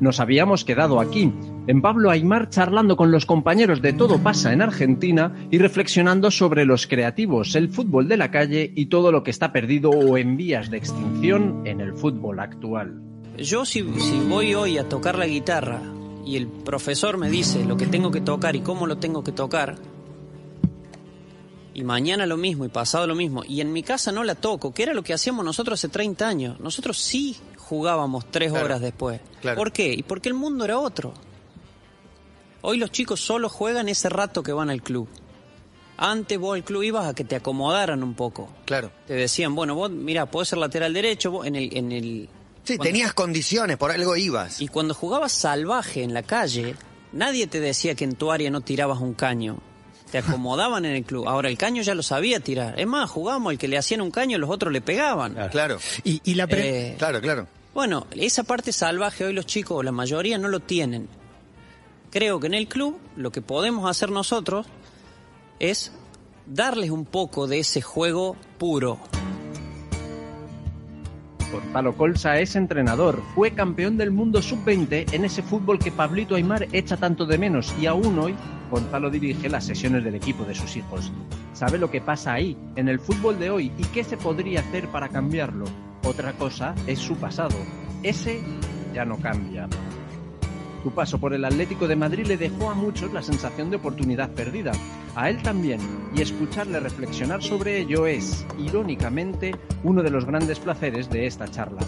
nos habíamos quedado aquí, en Pablo Aymar charlando con los compañeros de Todo pasa en Argentina y reflexionando sobre los creativos, el fútbol de la calle y todo lo que está perdido o en vías de extinción en el fútbol actual. Yo si, si voy hoy a tocar la guitarra y el profesor me dice lo que tengo que tocar y cómo lo tengo que tocar, y mañana lo mismo y pasado lo mismo, y en mi casa no la toco, que era lo que hacíamos nosotros hace 30 años. Nosotros sí jugábamos tres horas después. ¿Por qué? Y porque el mundo era otro. Hoy los chicos solo juegan ese rato que van al club. Antes vos al club ibas a que te acomodaran un poco. Claro. Te decían, bueno, vos, mira, podés ser lateral derecho, vos en el... En el sí, tenías condiciones, por algo ibas. Y cuando jugabas salvaje en la calle, nadie te decía que en tu área no tirabas un caño te acomodaban en el club. Ahora el caño ya lo sabía tirar. Es más, jugábamos el que le hacían un caño, los otros le pegaban. Claro. Y, la eh, claro, claro. Bueno, esa parte salvaje hoy los chicos, la mayoría, no lo tienen. Creo que en el club lo que podemos hacer nosotros es darles un poco de ese juego puro. Gonzalo Colsa es entrenador, fue campeón del mundo sub-20 en ese fútbol que Pablito Aymar echa tanto de menos y aún hoy Gonzalo dirige las sesiones del equipo de sus hijos. Sabe lo que pasa ahí, en el fútbol de hoy y qué se podría hacer para cambiarlo. Otra cosa es su pasado. Ese ya no cambia. Su paso por el Atlético de Madrid le dejó a muchos la sensación de oportunidad perdida. A él también, y escucharle reflexionar sobre ello es, irónicamente, uno de los grandes placeres de esta charla.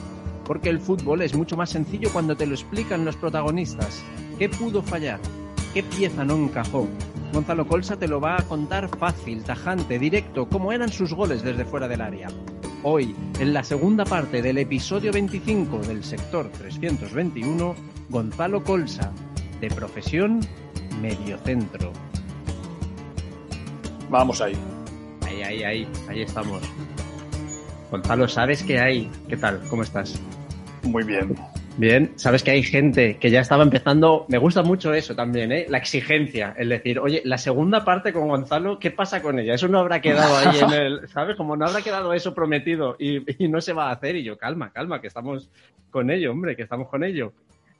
Porque el fútbol es mucho más sencillo cuando te lo explican los protagonistas. ¿Qué pudo fallar? ¿Qué pieza no encajó? Gonzalo Colsa te lo va a contar fácil, tajante, directo, como eran sus goles desde fuera del área. Hoy, en la segunda parte del episodio 25 del sector 321, Gonzalo Colsa, de profesión mediocentro. Vamos ahí. Ahí, ahí, ahí, ahí estamos. Gonzalo, ¿sabes qué hay? ¿Qué tal? ¿Cómo estás? Muy bien. Bien, sabes que hay gente que ya estaba empezando, me gusta mucho eso también, ¿eh? la exigencia, el decir, oye, la segunda parte con Gonzalo, ¿qué pasa con ella? Eso no habrá quedado ahí en el, ¿sabes? Como no habrá quedado eso prometido y, no se va a hacer y yo, calma, calma, que estamos con ello, hombre, que estamos con ello.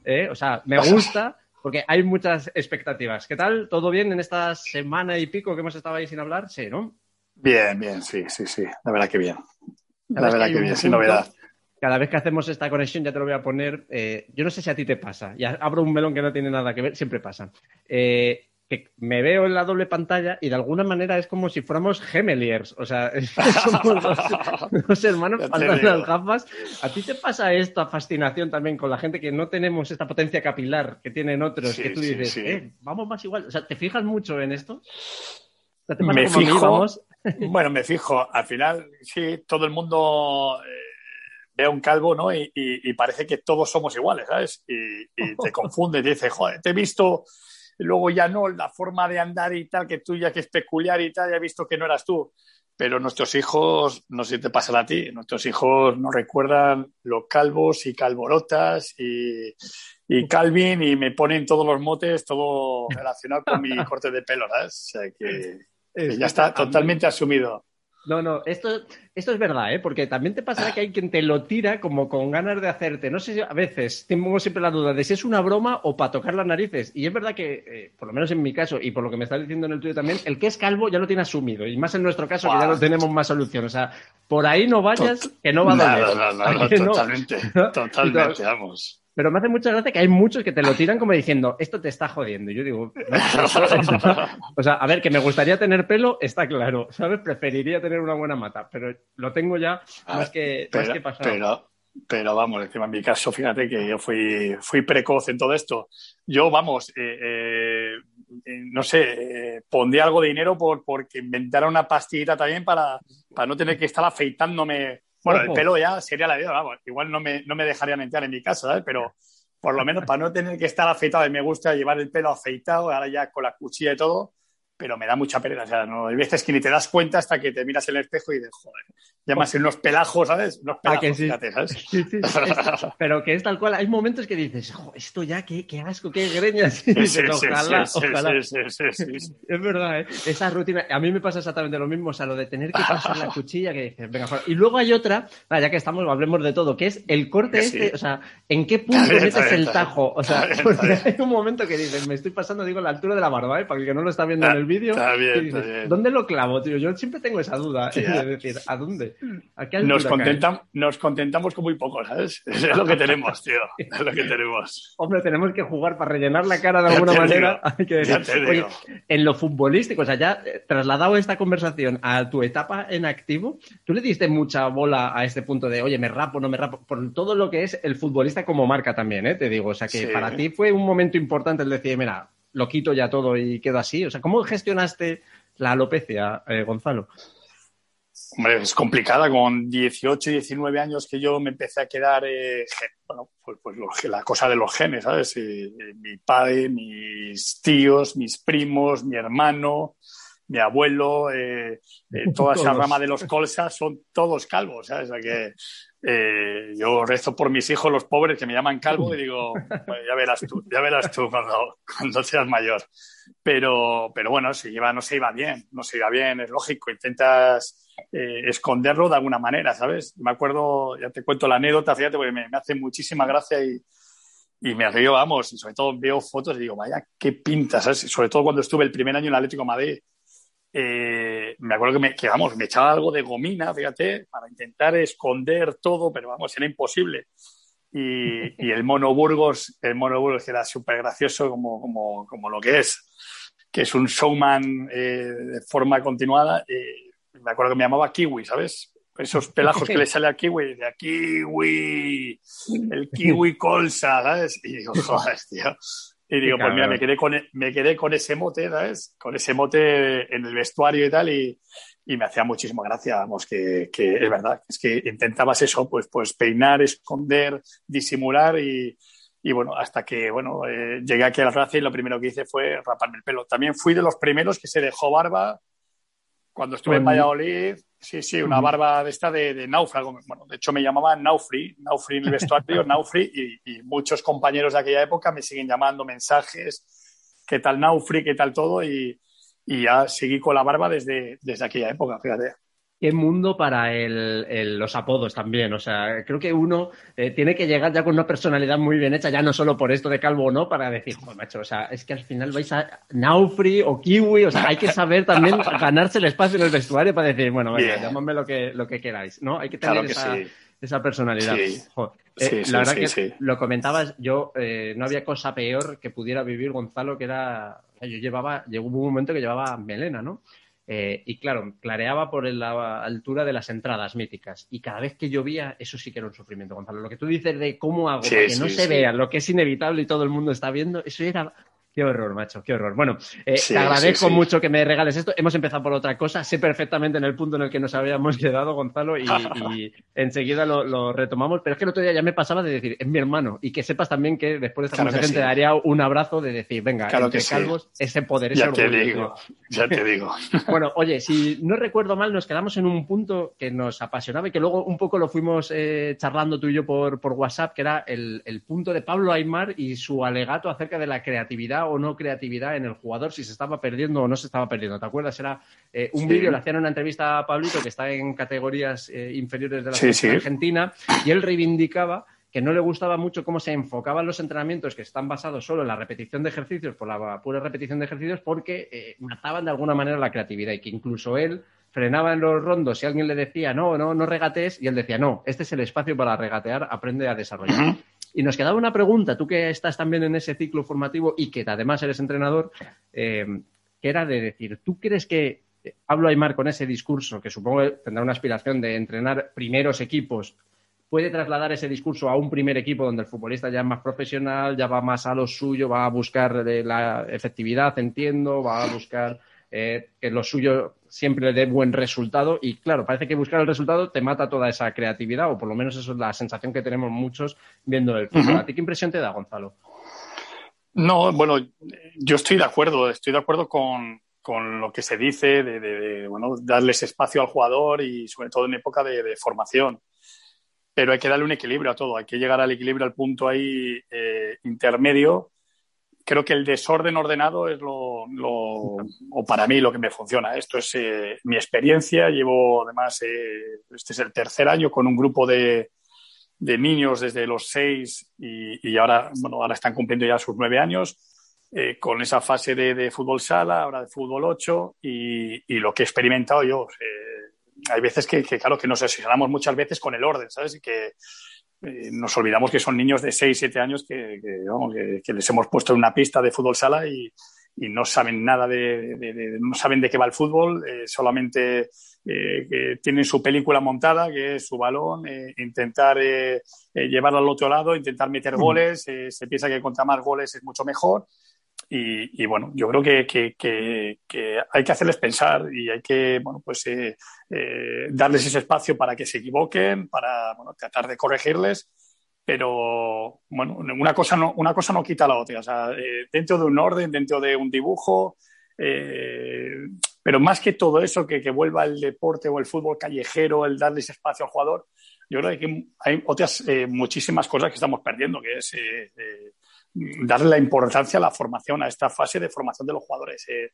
¿Eh? O sea, me gusta porque hay muchas expectativas. ¿Qué tal? ¿Todo bien en esta semana y pico que hemos estado ahí sin hablar? Sí, ¿no? Bien, bien, sí, sí, sí, la verdad que bien. La verdad que, bien, sin novedad cada vez que hacemos esta conexión, ya te lo voy a poner, eh, yo no sé si a ti te pasa, ya abro un melón que no tiene nada que ver, siempre pasa. Eh, que me veo en la doble pantalla y de alguna manera es como si fuéramos gemeliers, o sea, somos dos, hermanos las gafas. ¿A ti te pasa esta fascinación también con la gente que no tenemos esta potencia capilar que tienen otros, que tú dices, eh, vamos más igual? O sea, ¿te fijas mucho en esto? me fijo, bueno, me fijo, al final, sí, todo el mundo ve a un calvo, ¿no? Y, parece que todos somos iguales, ¿sabes? Y, te confunde, te dice, joder, te he visto, luego ya no, la forma de andar y tal, que tú ya que es peculiar y tal, ya he visto que no eras tú. Pero nuestros hijos, no sé si te pasa a ti, nuestros hijos nos recuerdan los calvos y calvorotas y, y Calvin y me ponen todos los motes, todo relacionado con mi corte de pelo, ¿sabes? O sea que ya está totalmente asumido. No, no, esto, esto es verdad, ¿eh? Porque también te pasará que hay quien te lo tira como con ganas de hacerte. No sé si a veces tengo siempre la duda de si es una broma o para tocar las narices. Y es verdad que, eh, por lo menos en mi caso, y por lo que me estás diciendo en el tuyo también, el que es calvo ya lo tiene asumido. Y más en nuestro caso, que ya no tenemos más solución. O sea, por ahí no vayas, que no va a doler. No, no, no, totalmente, totalmente, vamos. Pero me hace mucha gracia que hay muchos que te lo tiran como diciendo, esto te está jodiendo. Y yo digo, o sea, a ver, que me gustaría tener pelo, está claro, ¿sabes? Preferiría tener una buena mata, pero lo tengo ya más que, pero, pasado. Pero, vamos, encima en mi caso, fíjate que yo fui, fui precoz en todo esto. Yo, vamos, eh, eh, no sé, eh, pondría algo de dinero por, porque inventara una pastillita también para, para no tener que estar afeitándome bueno, el pelo ya sería la vida, vamos. Igual no me, no me dejarían entrar en mi casa, ¿sabes? Pero por lo menos para no tener que estar afeitado y me gusta llevar el pelo afeitado, ahora ya con la cuchilla y todo, pero me da mucha pereza. O sea, no, hay veces que ni te das cuenta hasta que te miras en el espejo y dices, joder, llamas en unos pelajos, ¿sabes? Unos pelajos, que sí? ¿sabes? pero que es tal cual. Hay momentos que dices, esto ya, qué, qué, asco, qué greñas. ojalá, ojalá. Es verdad, ¿eh? Esa rutina, a mí me pasa exactamente lo mismo, o sea, lo de tener que pasar la cuchilla que dices, venga, fuera. Y luego hay otra, ya que estamos, hablemos de todo, que es el corte este, o sea, ¿en qué punto metes el tajo? O sea, hay un momento que dices, me estoy pasando, digo, la altura de la barba, ¿eh? Para el que no lo está viendo en el vídeo. ¿Dónde lo clavo, tío? Yo siempre tengo esa duda de decir, ¿a dónde? nos, nos contentamos con muy poco, ¿sabes? Es lo que tenemos, tío. Es lo que tenemos. Hombre, tenemos que jugar para rellenar la cara de alguna manera. Hay que decir, en lo futbolístico, o sea, ya eh, trasladado esta conversación a tu etapa en activo, ¿tú le diste mucha bola a este punto de, oye, me rapo, no me rapo? Por todo lo que es el futbolista como marca también, ¿eh? Te digo, o sea, que para ti fue un momento importante el decir, mira, lo quito ya todo y quedo así. O sea, ¿cómo gestionaste la alopecia, eh, Gonzalo? Hombre, es complicada. Con 18, 19 años que yo me empecé a quedar, eh, bueno, pues, pues la cosa de los genes, ¿sabes? mi padre, mis tíos, mis primos, mi hermano, mi abuelo, eh, toda esa rama de los colsas son todos calvos, ¿sabes? O sea que eh, yo rezo por mis hijos, los pobres, que me llaman calvo, y digo, ya verás tú, ya verás tú cuando, cuando seas mayor. Pero, pero bueno, se iba, no se iba bien, no se iba bien, es lógico, intentas eh, esconderlo de alguna manera, ¿sabes? Me acuerdo, ya te cuento la anécdota, fíjate, porque me, hace muchísima gracia y, y me río, vamos, y sobre todo veo fotos y digo, vaya, qué pintas, ¿sabes? Sobre todo cuando estuve el primer año en el Atlético Madrid, eh, me acuerdo que, me, que, vamos, me echaba algo de gomina, fíjate, para intentar esconder todo, pero vamos, era imposible. Y, y el mono Burgos, el mono Burgos era súper gracioso como, como, como, lo que es, que es un showman eh, de forma continuada. Eh, me acuerdo que me llamaba Kiwi, ¿sabes? Esos pelajos que le sale a Kiwi, de Kiwi, el Kiwi colsa, ¿sabes? Y digo, joder, tío. Y digo, pues mira, me quedé, con, e, me quedé con ese mote, ¿sabes? Con ese mote en el vestuario y tal, y, y me hacía muchísima gracia, vamos, que, que, es verdad, es que intentabas eso, pues, pues peinar, esconder, disimular y, y bueno, hasta que, bueno, eh, llegué aquí a la Francia y lo primero que hice fue raparme el pelo. También fui de los primeros que se dejó barba cuando estuve en Valladolid, sí, sí, una barba de esta de, náufrago. Bueno, de hecho me llamaban Naufri, Naufri en el vestuario, Naufri, y, muchos compañeros de aquella época me siguen llamando mensajes, ¿qué tal Naufri, qué tal todo? Y, y ya seguí con la barba desde, desde aquella época, fíjate qué mundo para los apodos también. O sea, creo que uno eh, tiene que llegar ya con una personalidad muy bien hecha, ya no solo por esto de calvo o no, para decir, joder, macho, o sea, es que al final vais a Naufri o Kiwi, o sea, hay que saber también ganarse el espacio en el vestuario para decir, bueno, venga, llamadme lo que, lo que queráis, ¿no? Hay que tener esa, personalidad. Eh, la verdad que lo comentabas, yo eh, no había cosa peor que pudiera vivir Gonzalo, que era, yo llevaba, llegó un momento que llevaba melena, ¿no? Eh, y claro, clareaba por la altura de las entradas míticas. Y cada vez que llovía, eso sí que era un sufrimiento, Gonzalo. Lo que tú dices de cómo hago para que no se vea lo que es inevitable y todo el mundo está viendo, eso era Qué horror, macho, qué horror. Bueno, eh, te agradezco mucho que me regales esto. Hemos empezado por otra cosa. Sé perfectamente en el punto en el que nos habíamos quedado, Gonzalo, y, enseguida lo, retomamos. Pero es que el otro día ya me pasaba de decir, es mi hermano. Y que sepas también que después de esta conversación te daría un abrazo de decir, venga, claro entre calvos, ese poder, ese Ya te digo, ya te digo. bueno, oye, si no recuerdo mal, nos quedamos en un punto que nos apasionaba y que luego un poco lo fuimos eh, charlando tú y yo por, por WhatsApp, que era el, el punto de Pablo Aymar y su alegato acerca de la creatividad o no creatividad en el jugador, si se estaba perdiendo o no se estaba perdiendo. ¿Te acuerdas? Era eh, un vídeo, le hacían una entrevista a Pablito, que está en categorías eh, inferiores de la argentina, y él reivindicaba que no le gustaba mucho cómo se enfocaban los entrenamientos que están basados solo en la repetición de ejercicios, por la pura repetición de ejercicios, porque eh, mataban de alguna manera la creatividad y que incluso él frenaba en los rondos si alguien le decía no, no, no regatees y él decía no, este es el espacio para regatear, aprende a desarrollar. Y nos quedaba una pregunta, tú que estás también en ese ciclo formativo y que además eres entrenador, eh, que era de decir, ¿tú crees que Pablo Aymar con ese discurso, que supongo que tendrá una aspiración de entrenar primeros equipos, puede trasladar ese discurso a un primer equipo donde el futbolista ya es más profesional, ya va más a lo suyo, va a buscar la efectividad, entiendo, va a buscar eh, que lo suyo siempre le dé buen resultado y claro, parece que buscar el resultado te mata toda esa creatividad o por lo menos eso es la sensación que tenemos muchos viendo el fútbol. ¿A ti qué impresión te da, Gonzalo? No, bueno, yo estoy de acuerdo, estoy de acuerdo con, con lo que se dice, de, bueno, darles espacio al jugador y sobre todo en época de, formación. Pero hay que darle un equilibrio a todo, hay que llegar al equilibrio, al punto ahí eh, intermedio. Creo que el desorden ordenado es lo, o para mí lo que me funciona. Esto es eh, mi experiencia. Llevo además, eh, este es el tercer año con un grupo de, de niños desde los seis y, y, ahora, bueno, ahora están cumpliendo ya sus nueve años eh, con esa fase de, fútbol sala, ahora de fútbol 8 y, lo que he experimentado yo. Eh, hay veces que, claro, que nos asesoramos muchas veces con el orden, ¿sabes? Y que eh, nos olvidamos que son niños de 6, 7 años que, que, les hemos puesto en una pista de fútbol sala y, no saben nada de, no saben de qué va el fútbol, solamente que tienen su película montada, que es su balón, intentar llevarlo al otro lado, intentar meter goles, se piensa que contra más goles es mucho mejor y, bueno, yo creo que, hay que hacerles pensar y hay que, bueno, pues eh, eh, darles ese espacio para que se equivoquen, para tratar de corregirles. Pero bueno, una cosa no, una cosa no quita la otra. O sea, eh, dentro de un orden, dentro de un dibujo, pero más que todo eso, que, vuelva el deporte o el fútbol callejero, el darles espacio al jugador, yo creo que hay otras muchísimas cosas que estamos perdiendo, que es darle la importancia a la formación, a esta fase de formación de los jugadores. Eh,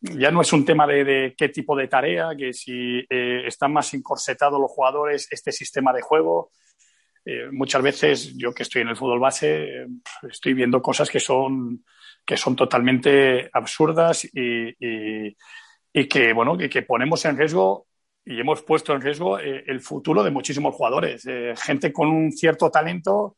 ya no es un tema de, qué tipo de tarea, que si eh, están más encorsetados los jugadores, este sistema de juego. Eh, muchas veces, yo que estoy en el fútbol base, estoy viendo cosas que son, que son totalmente absurdas y, que, bueno, que, ponemos en riesgo y hemos puesto en riesgo el futuro de muchísimos jugadores. gente con un cierto talento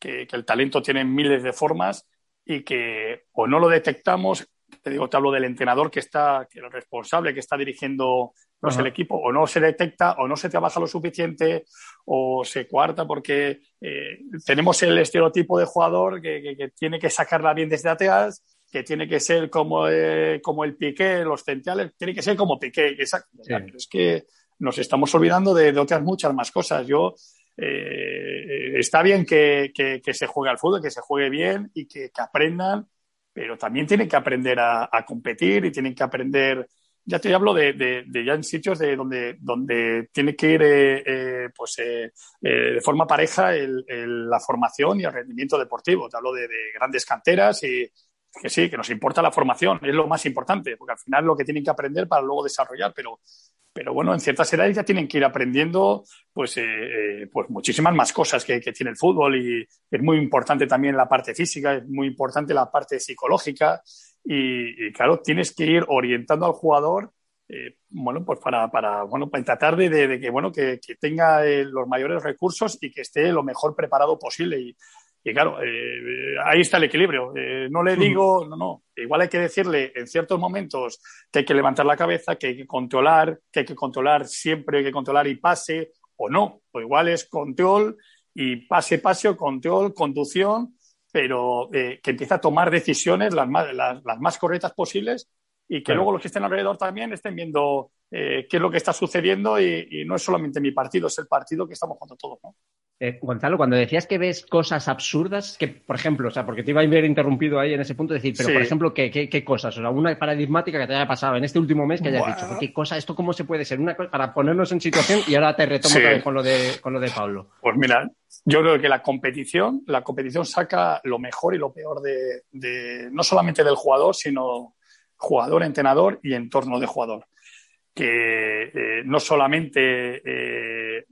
que, el talento tiene miles de formas y que o no lo detectamos, te digo, te hablo del entrenador que está, que el responsable que está dirigiendo pues, el equipo, o no se detecta, o no se trabaja lo suficiente, o se cuarta porque eh, tenemos el estereotipo de jugador que, tiene que sacarla bien desde atrás, que tiene que ser como, eh, como el Piqué, los centrales, tiene que ser como Piqué. Es que nos estamos olvidando de, de, otras muchas más cosas. Yo eh, está bien que, se juegue al fútbol, que se juegue bien y que, aprendan, pero también tienen que aprender a, competir y tienen que aprender, ya te hablo de, ya en sitios de donde, donde tiene que ir eh, eh, pues, de forma pareja la formación y el rendimiento deportivo. Te hablo de, grandes canteras y que sí, que nos importa la formación, es lo más importante, porque al final es lo que tienen que aprender para luego desarrollar, pero pero bueno, en ciertas edades ya tienen que ir aprendiendo pues, eh, eh, pues muchísimas más cosas que, tiene el fútbol y es muy importante también la parte física, es muy importante la parte psicológica y, claro, tienes que ir orientando al jugador eh, bueno, pues para, para, bueno, para tratar de, que, bueno, que, que tenga los mayores recursos y que esté lo mejor preparado posible. Y, y claro, eh, ahí está el equilibrio. Eh, no le digo, no, no. Igual hay que decirle en ciertos momentos que hay que levantar la cabeza, que hay que controlar, que hay que controlar siempre, hay que controlar y pase, o no. O igual es control y pase, pase o control, conducción, pero eh, que empiece a tomar decisiones las más, las, más correctas posibles y que luego los que estén alrededor también estén viendo qué es lo que está sucediendo y, y, no es solamente mi partido, es el partido que estamos jugando todos. ¿no? Eh, Gonzalo, cuando decías que ves cosas absurdas, que por ejemplo, o sea, porque te iba a haber interrumpido ahí en ese punto, decir, pero por ejemplo, ¿qué, ¿qué, cosas? O sea, una paradigmática que te haya pasado en este último mes que hayas dicho, ¿qué cosa, esto cómo se puede ser? Una cosa, para ponernos en situación y ahora te retomo vez con lo, de, con lo de Pablo. Pues mira, yo creo que la competición, la competición saca lo mejor y lo peor de, de no solamente del jugador, sino jugador, entrenador y entorno de jugador que eh, no solamente eh,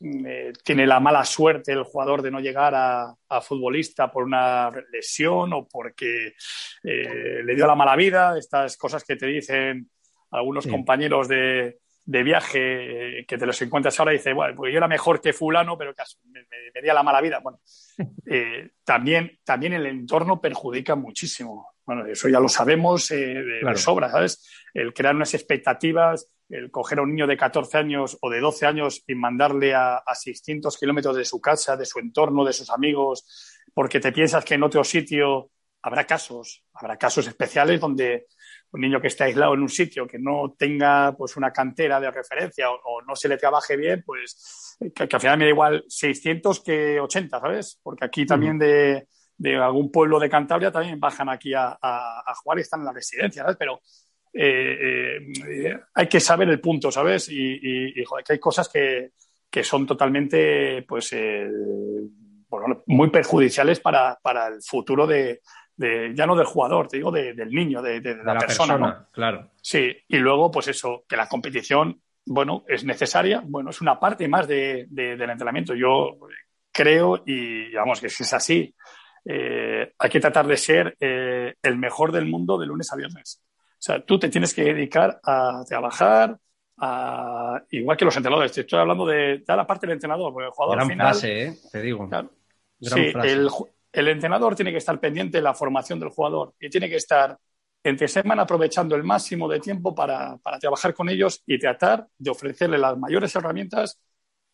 eh, tiene la mala suerte el jugador de no llegar a, futbolista por una lesión o porque le dio la mala vida, estas cosas que te dicen algunos compañeros de, viaje que te los encuentras ahora y dices, bueno, pues yo era mejor que fulano, pero que me, me, dio la mala vida. Bueno, también, también el entorno perjudica muchísimo. Bueno, eso ya lo sabemos de, sobra, ¿sabes? El crear unas expectativas, el coger a un niño de 14 años o de 12 años y mandarle a, a 600 kilómetros de su casa, de su entorno, de sus amigos, porque te piensas que en otro sitio habrá casos, habrá casos especiales donde un niño que esté aislado en un sitio que no tenga pues una cantera de referencia o, no se le trabaje bien, pues que, al final me da igual 600 que 80, ¿sabes? Porque aquí también de, de algún pueblo de Cantabria también bajan aquí a, jugar y están en la residencia, ¿sabes? Pero hay que saber el punto, ¿sabes? Y, que hay cosas que, que son totalmente, pues, muy perjudiciales para, para el futuro de, ya no del jugador, te digo del niño, de, la, persona. Claro. Sí, y luego, pues eso, que la competición, bueno, es necesaria, bueno, es una parte más de, del entrenamiento. Yo creo, y vamos, que si es así, eh, hay que tratar de ser eh, el mejor del mundo de lunes a viernes. O sea, tú te tienes que dedicar a trabajar, a, igual que los entrenadores. Te estoy hablando de, la parte del entrenador, porque el jugador Gran final, frase, ¿eh? te digo. sí, el, el entrenador tiene que estar pendiente de la formación del jugador y tiene que estar entre semana aprovechando el máximo de tiempo para, trabajar con ellos y tratar de ofrecerle las mayores herramientas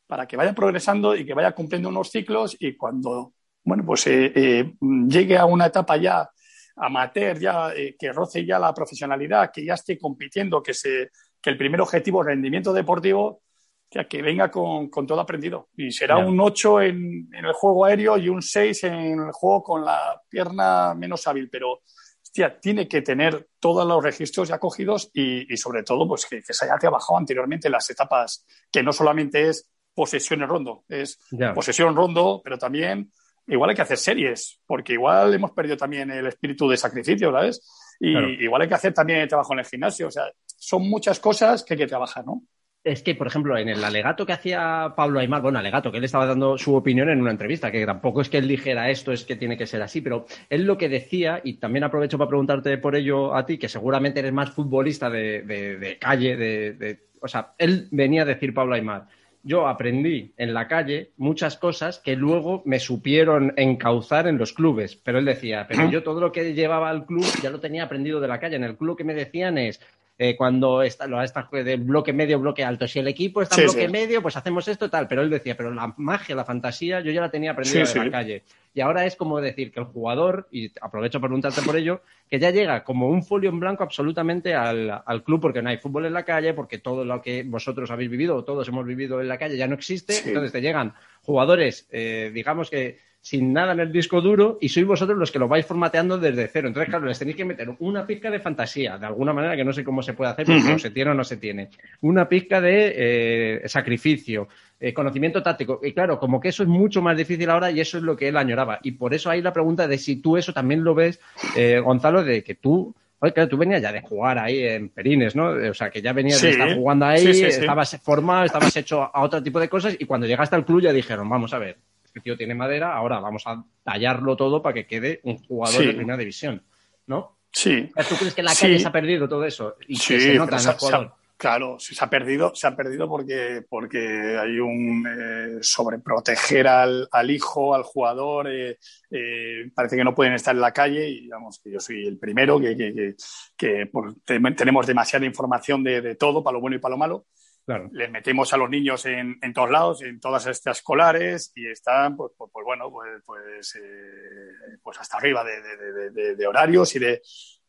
para que vaya progresando y que vaya cumpliendo unos ciclos y cuando bueno pues eh, eh, llegue a una etapa ya amateur ya eh, que roce ya la profesionalidad que ya esté compitiendo que se que el primer objetivo rendimiento deportivo que venga con, todo aprendido. Y será un 8 en, el juego aéreo y un 6 en el juego con la pierna menos hábil, pero hostia, tiene que tener todos los registros ya cogidos y, sobre todo pues que, se haya trabajado anteriormente en las etapas, que no solamente es posesión en rondo, es posesión rondo, pero también igual hay que hacer series, porque igual hemos perdido también el espíritu de sacrificio, ¿sabes? Y igual hay que hacer también el trabajo en el gimnasio, o sea, son muchas cosas que hay que trabajar, ¿no? es que, por ejemplo, en el alegato que hacía Pablo Aymar, bueno, alegato, que él estaba dando su opinión en una entrevista, que tampoco es que él dijera esto, es que tiene que ser así, pero él lo que decía, y también aprovecho para preguntarte por ello a ti, que seguramente eres más futbolista de, calle, de, o sea, él venía a decir Pablo Aymar, yo aprendí en la calle muchas cosas que luego me supieron encauzar en los clubes. Pero él decía, pero yo todo lo que llevaba al club ya lo tenía aprendido de la calle. En el club lo que me decían es, eh, cuando está, lo está de bloque medio, bloque alto. Si el equipo está en bloque medio, pues hacemos esto tal. Pero él decía, pero la magia, la fantasía, yo ya la tenía aprendida en la calle. Y ahora es como decir que el jugador, y aprovecho para preguntarte por ello, que ya llega como un folio en blanco absolutamente al, al, club, porque no hay fútbol en la calle, porque todo lo que vosotros habéis vivido o todos hemos vivido en la calle ya no existe. Entonces te llegan jugadores, eh, digamos que sin nada en el disco duro y sois vosotros los que lo vais formateando desde cero. Entonces, claro, les tenéis que meter una pizca de fantasía, de alguna manera que no sé cómo se puede hacer, porque no se tiene o no se tiene. Una pizca de eh, sacrificio, eh, conocimiento táctico. Y claro, como que eso es mucho más difícil ahora y eso es lo que él añoraba. Y por eso hay la pregunta de si tú eso también lo ves, eh, Gonzalo, de que tú Oye, claro, tú venías ya de jugar ahí en Perines, ¿no? O sea, que ya venías de estar jugando ahí, estabas formado, estabas hecho a otro tipo de cosas y cuando llegaste al club ya dijeron, vamos a ver, este tío tiene madera, ahora vamos a tallarlo todo para que quede un jugador de primera división, ¿no? Sí. ¿Tú crees que la calle se ha perdido todo eso? Y sí, se nota en el jugador. Claro, se ha perdido, se ha perdido porque, porque hay un eh, sobreproteger al, al, hijo, al jugador, eh, eh, parece que no pueden estar en la calle y digamos que yo soy el primero que, que, que, tenemos demasiada información de, de, todo, para lo bueno y para lo malo. Les metemos a los niños en, en, todos lados, en todas estas escolares y están, pues, pues, pues bueno, pues, pues, eh, pues hasta arriba de, de, de, horarios y de...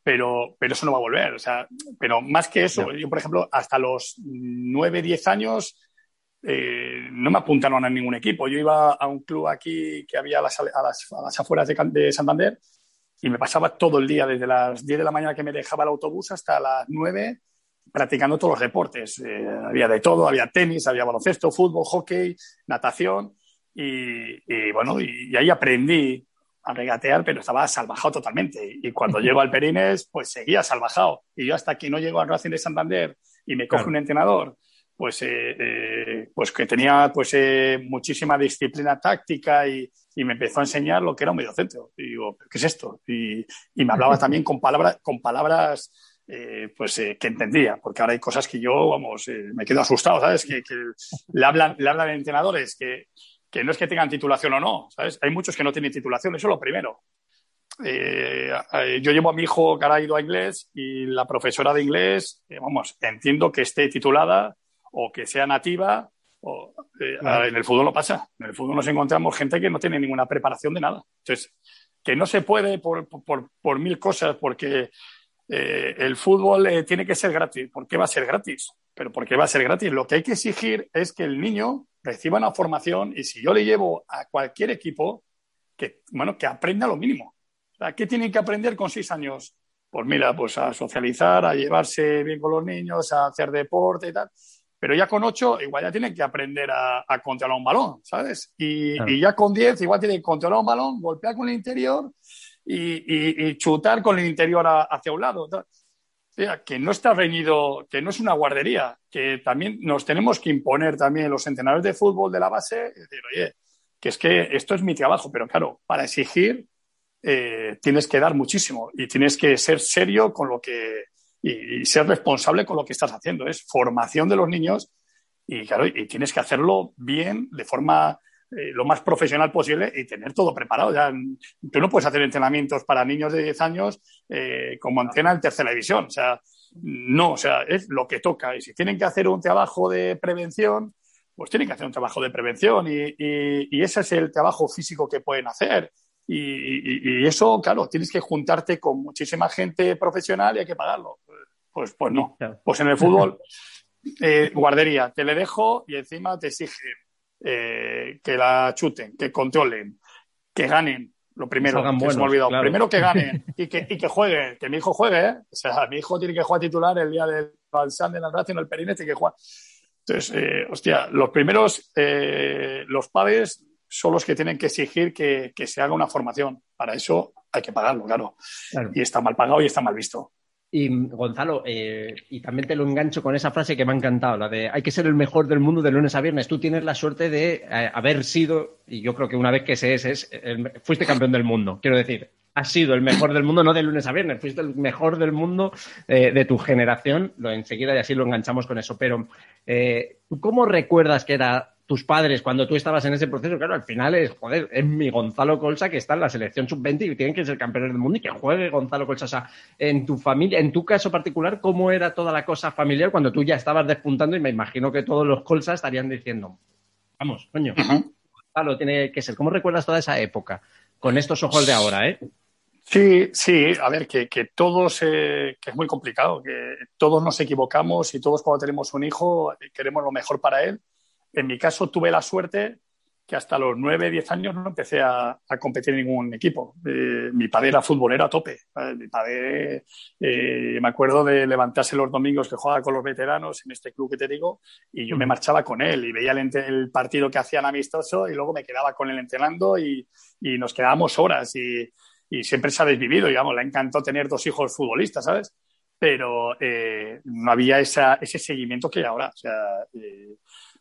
Pero, pero eso no va a volver. O sea, pero más que eso, yo, por ejemplo, hasta los 9, 10 años eh, no me apuntaron a ningún equipo. Yo iba a un club aquí que había a las, a las, a las afueras de, de Santander y me pasaba todo el día, desde las 10 de la mañana que me dejaba el autobús hasta las 9 practicando todos los deportes. Eh, había de todo, había tenis, había baloncesto, fútbol, hockey, natación. Y, bueno, y, ahí aprendí a regatear, pero estaba salvajado totalmente. Y cuando llego al Perines, pues seguía salvajado. Y yo hasta que no llego al Racing de Santander y me coge un entrenador, pues, eh, eh, pues que tenía pues muchísima disciplina táctica y, me empezó a enseñar lo que era un mediocentro. Y digo, ¿qué es esto? Y, y me hablaba también con palabras, con palabras eh, pues eh, que entendía, porque ahora hay cosas que yo, vamos, eh, me quedo asustado, ¿sabes? Que, le hablan, le hablan de entrenadores que, que, no es que tengan titulación o no, ¿sabes? Hay muchos que no tienen titulación, eso es lo primero. yo llevo a mi hijo que ahora ha ido a inglés y la profesora de inglés, vamos, entiendo que esté titulada o que sea nativa. O, En el fútbol lo pasa. En el fútbol nos encontramos gente que no tiene ninguna preparación de nada. Entonces, que no se puede por, por, por mil cosas, porque eh, el fútbol eh, tiene que ser gratis. ¿Por qué va a ser gratis? Pero ¿por qué va a ser gratis? Lo que hay que exigir es que el niño reciba una formación y si yo le llevo a cualquier equipo, que, bueno, que aprenda lo mínimo. ¿Qué tiene que aprender con seis años? pues mira, pues a socializar, a llevarse bien con los niños, a hacer deporte y tal. Pero ya con ocho, igual ya tienen que aprender a, controlar un balón, ¿sabes? Y, ya con diez, igual tienen que controlar un balón, golpear con el interior y, chutar con el interior hacia un lado. O sea, que no está reñido, que no es una guardería, que también nos tenemos que imponer también los entrenadores de fútbol de la base, y decir, oye, que es que esto es mi trabajo, pero claro, para exigir eh, tienes que dar muchísimo y tienes que ser serio con lo que, y, ser responsable con lo que estás haciendo. Es formación de los niños y, claro, y tienes que hacerlo bien, de forma eh, lo más profesional posible y tener todo preparado. Ya, tú no puedes hacer entrenamientos para niños de 10 años eh, como entrena en tercera división. O sea, no, o sea, es lo que toca. Y si tienen que hacer un trabajo de prevención, pues tienen que hacer un trabajo de prevención y, y ese es el trabajo físico que pueden hacer. Y, eso, claro, tienes que juntarte con muchísima gente profesional y hay que pagarlo. Pues, pues no. Pues en el fútbol, eh, guardería, te le dejo y encima te exige eh, que la chuten, que controlen, que ganen. Lo primero, que se me ha olvidado. Primero que ganen y que, y que juegue, que mi hijo juegue. ¿eh? O sea, mi hijo tiene que jugar titular el día del Balsán de la en el Perinete, que juega. Entonces, eh, hostia, los primeros, los padres son los que tienen que exigir que, se haga una formación. Para eso hay que pagarlo, claro. Y está mal pagado y está mal visto. Y Gonzalo, eh, y también te lo engancho con esa frase que me ha encantado, la de hay que ser el mejor del mundo de lunes a viernes. Tú tienes la suerte de eh, haber sido, y yo creo que una vez que se es, es fuiste campeón del mundo. Quiero decir, has sido el mejor del mundo, no de lunes a viernes, fuiste el mejor del mundo eh, de tu generación. Lo enseguida y así lo enganchamos con eso. Pero, ¿tú cómo recuerdas que era tus padres cuando tú estabas en ese proceso, claro, al final es, joder, es mi Gonzalo Colsa que está en la selección sub-20 y tienen que ser campeones del mundo y que juegue Gonzalo Colsa. O sea, en tu familia, en tu caso particular, ¿cómo era toda la cosa familiar cuando tú ya estabas despuntando y me imagino que todos los Colsa estarían diciendo, vamos, coño, Gonzalo tiene que ser. ¿Cómo recuerdas toda esa época? Con estos ojos de ahora, ¿eh? Sí, sí, a ver, que, que todos, eh, que es muy complicado, que todos nos equivocamos y todos cuando tenemos un hijo queremos lo mejor para él en mi caso tuve la suerte que hasta los 9, 10 años no empecé a, competir en ningún equipo. Eh, mi padre era futbolero a tope. Mi padre, eh, me acuerdo de levantarse los domingos que jugaba con los veteranos en este club que te digo, y yo me marchaba con él y veía el, partido que hacían amistoso y luego me quedaba con él entrenando y, nos quedábamos horas y, siempre se ha desvivido, digamos, le encantó tener dos hijos futbolistas, ¿sabes? Pero eh, no había ese seguimiento que hay ahora. O sea,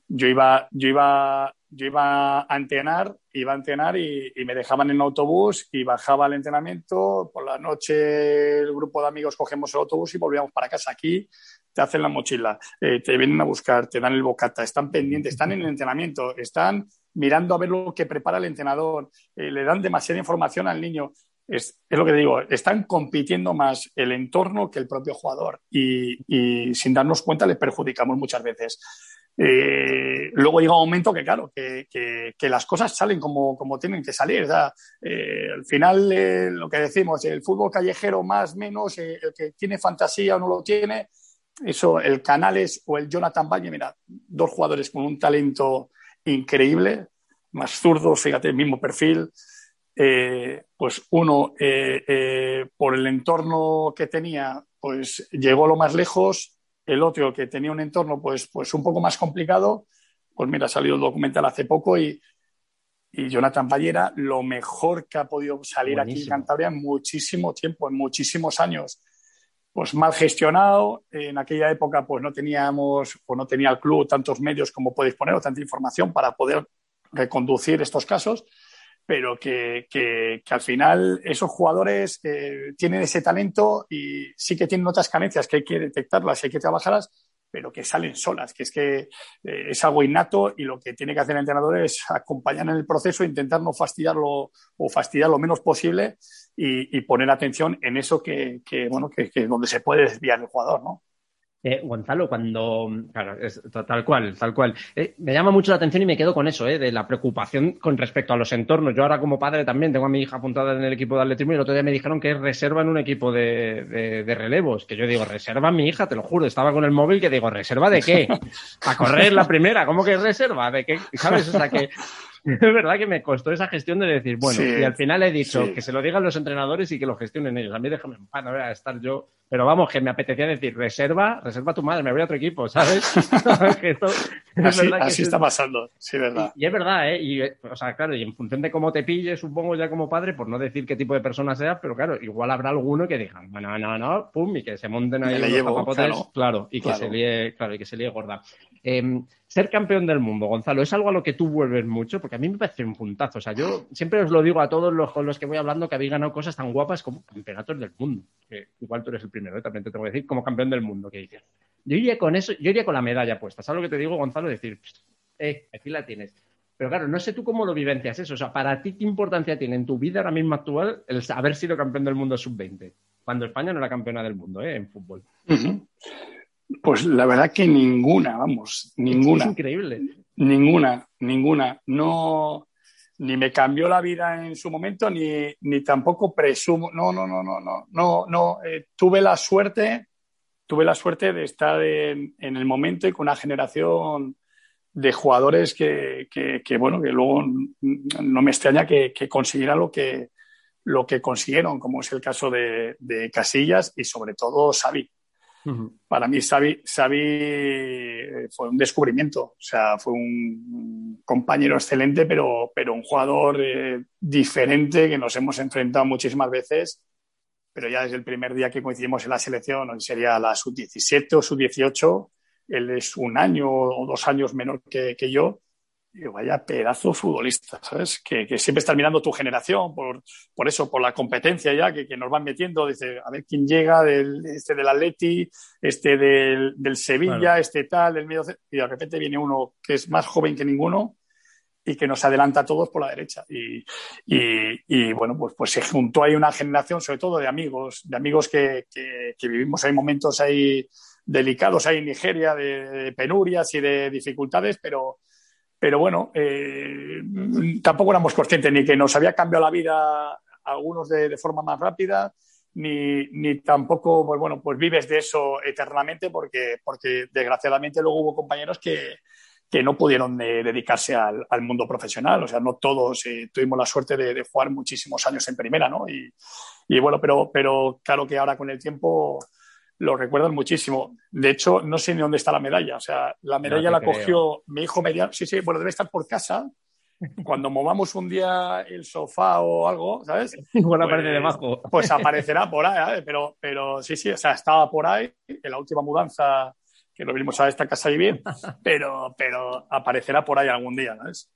yo iba, yo iba, yo iba a entrenar, iba a entrenar y, me dejaban en autobús y bajaba al entrenamiento. Por la noche el grupo de amigos cogemos el autobús y volvíamos para casa. Aquí te hacen la mochila, eh, te vienen a buscar, te dan el bocata, están pendientes, están en el entrenamiento, están mirando a ver lo que prepara el entrenador, eh, le dan demasiada información al niño. Es, es, lo que digo, están compitiendo más el entorno que el propio jugador y, y sin darnos cuenta le perjudicamos muchas veces. Eh, luego llega un momento que, claro, que, que, las cosas salen como, como tienen que salir. Eh, al final, eh, lo que decimos, el fútbol callejero más, menos, el que tiene fantasía o no lo tiene, eso, el Canales o el Jonathan Valle, mira, dos jugadores con un talento increíble, más zurdos, fíjate, el mismo perfil. pues uno, por el entorno que tenía, pues llegó lo más lejos el otro que tenía un entorno pues, pues un poco más complicado, pues mira, ha salido el documental hace poco y, y Jonathan Ballera, lo mejor que ha podido salir aquí en Cantabria en muchísimo tiempo, en muchísimos años. Pues mal gestionado, en aquella época pues no teníamos o no tenía el club tantos medios como podéis poner o tanta información para poder reconducir estos casos pero que, que, al final esos jugadores eh, tienen ese talento y sí que tienen otras carencias que hay que detectarlas, hay que trabajarlas, pero que salen solas, que es que eh, es algo innato y lo que tiene que hacer el entrenador es acompañar en el proceso, intentar no fastidiarlo o fastidiar lo menos posible y, poner atención en eso que, que bueno, que, que donde se puede desviar el jugador, ¿no? Eh, Gonzalo, cuando. Claro, es, tal cual, tal cual. Eh, me llama mucho la atención y me quedo con eso, eh, de la preocupación con respecto a los entornos. Yo ahora, como padre, también tengo a mi hija apuntada en el equipo de atletismo y el otro día me dijeron que es reserva en un equipo de, relevos. Que yo digo, reserva mi hija, te lo juro. Estaba con el móvil que digo, ¿reserva de qué? ¿Para correr la primera? ¿Cómo que es reserva? ¿De qué? ¿Sabes? O sea, que es verdad que me costó esa gestión de decir, bueno, y al final he dicho que se lo digan los entrenadores y que lo gestionen ellos. A mí déjame en paz, no voy a estar yo. Pero vamos, que me apetecía decir, reserva, reserva tu madre, me voy a otro equipo, ¿sabes? así, está pasando, sí, verdad. Y, es verdad, ¿eh? Y, o sea, claro, y en función de cómo te pille, supongo ya como padre, por no decir qué tipo de persona seas, pero claro, igual habrá alguno que diga, bueno, no, no, pum, y que se monten ahí los llevo, claro, y que se líe, claro, y que se líe gorda. Em, ser campeón del mundo, Gonzalo, ¿es algo a lo que tú vuelves mucho? Porque a mí me parece un puntazo. O sea, yo siempre os lo digo a todos los con los que voy hablando que habéis ganado cosas tan guapas como campeonatos del mundo. Igual tú eres el primero, ¿eh? también te tengo que decir, como campeón del mundo. Que dices, yo iría con eso, yo iría con la medalla puesta. ¿Sabes lo que te digo, Gonzalo? Decir, eh, aquí la tienes. Pero claro, no sé tú cómo lo vivencias eso. O sea, para ti, ¿qué importancia tiene en tu vida ahora mismo actual el haber sido campeón del mundo sub-20? Cuando España no era campeona del mundo, ¿eh? En fútbol. Pues la verdad que ninguna, vamos, ninguna. Es increíble. Ninguna, ninguna. No, ni me cambió la vida en su momento, ni, ni tampoco presumo. No, no, no, no, no, no, no. Eh, tuve la suerte, tuve la suerte de estar en, el momento y con una generación de jugadores que, que, bueno, que luego no me extraña que, que consiguieran lo que, lo que consiguieron, como es el caso de, de Casillas y sobre todo Xavi. Para mí, Xavi, eh, fue un descubrimiento. O sea, fue un compañero excelente, pero, pero un jugador eh, diferente que nos hemos enfrentado muchísimas veces. Pero ya desde el primer día que coincidimos en la selección, sería la sub-17 o sub-18, él es un año o dos años menor que yo vaya pedazo futbolista, ¿sabes? Que, siempre estás mirando tu generación, por, por eso, por la competencia ya que, nos van metiendo, dice, a ver quién llega, del, este del Atleti, este del, del Sevilla, este tal, del medio, y de repente viene uno que es más joven que ninguno y que nos adelanta a todos por la derecha. Y, y, bueno, pues, pues se juntó ahí una generación, sobre todo de amigos, de amigos que, que vivimos, hay momentos ahí delicados ahí en Nigeria, de penurias y de dificultades, pero pero bueno, eh, tampoco éramos conscientes ni que nos había cambiado la vida algunos de, forma más rápida, ni, ni, tampoco, pues bueno, pues vives de eso eternamente porque, porque desgraciadamente luego hubo compañeros que, que no pudieron dedicarse al, al, mundo profesional. O sea, no todos eh, tuvimos la suerte de, de, jugar muchísimos años en primera, ¿no? Y, y bueno, pero, pero claro que ahora con el tiempo lo recuerdan muchísimo. De hecho, no sé ni dónde está la medalla. O sea, la medalla la cogió mi hijo mediano. Sí, sí, bueno, debe estar por casa. Cuando movamos un día el sofá o algo, ¿sabes? Igual pues, aparece debajo. Pues aparecerá por ahí, pero, pero sí, sí, o sea, estaba por ahí en la última mudanza que lo vinimos a esta casa vivir, pero, pero aparecerá por ahí algún día, ¿sabes?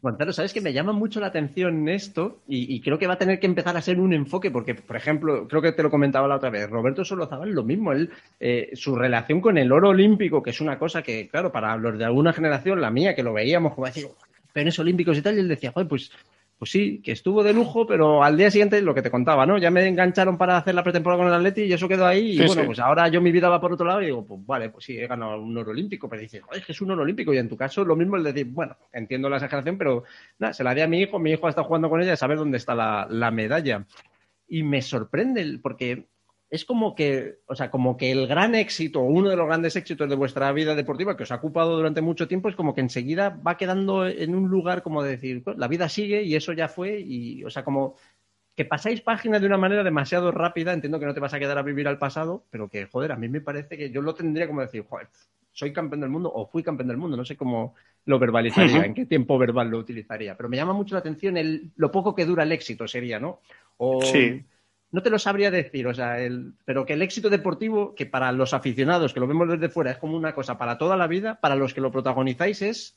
Gonzalo, sabes que me llama mucho la atención esto y, creo que va a tener que empezar a ser un enfoque, porque, por ejemplo, creo que te lo comentaba la otra vez, Roberto Solozábal lo mismo, él, eh, su relación con el oro olímpico, que es una cosa que, claro, para los de alguna generación, la mía, que lo veíamos como decir, penes olímpicos y tal, y él decía, joder, pues pues sí, que estuvo de lujo, pero al día siguiente lo que te contaba, ¿no? Ya me engancharon para hacer la pretemporada con el Atleti y eso quedó ahí. Y bueno, pues ahora yo mi vida va por otro lado y digo, pues vale, pues sí, he ganado un oro olímpico. Pero dices, oye, es un oro olímpico. Y en tu caso, lo mismo el decir, bueno, entiendo la exageración, pero nada, se la di a mi hijo, mi hijo ha estado jugando con ella y saber dónde está la, la medalla. Y me sorprende, porque es como que, o sea, como que el gran éxito, uno de los grandes éxitos de vuestra vida deportiva que os ha ocupado durante mucho tiempo, es como que enseguida va quedando en un lugar como de decir, pues, la vida sigue y eso ya fue, y, o sea, como que pasáis páginas de una manera demasiado rápida, entiendo que no te vas a quedar a vivir al pasado, pero que, joder, a mí me parece que yo lo tendría como decir, joder, soy campeón del mundo o fui campeón del mundo, no sé cómo lo verbalizaría, en qué tiempo verbal lo utilizaría, pero me llama mucho la atención el, lo poco que dura el éxito sería, ¿no? O, sí no te lo sabría decir, o sea, el, pero que el éxito deportivo, que para los aficionados que lo vemos desde fuera es como una cosa para toda la vida, para los que lo protagonizáis es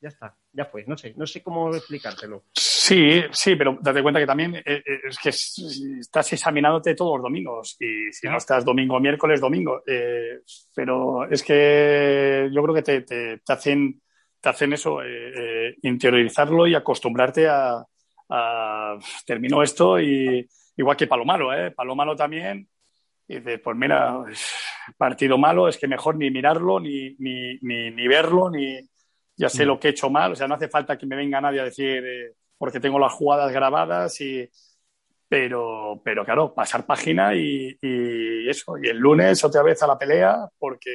ya está, ya fue, no sé, no sé cómo explicártelo. Sí, sí, pero date cuenta que también eh, eh, es que estás examinándote todos los domingos y si no estás domingo, miércoles, domingo, eh, pero es que yo creo que te, te, hacen, te hacen eso, interiorizarlo y acostumbrarte a, a termino esto y igual que Palomalo, ¿eh? Palomalo también. Y dices, pues mira, partido malo, es que mejor ni mirarlo, ni, ni, ni, verlo, ni ya sé mm. lo que he hecho mal. O sea, no hace falta que me venga nadie a decir, eh, porque tengo las jugadas grabadas y. Pero, pero claro, pasar página y, y eso. Y el lunes otra vez a la pelea, porque,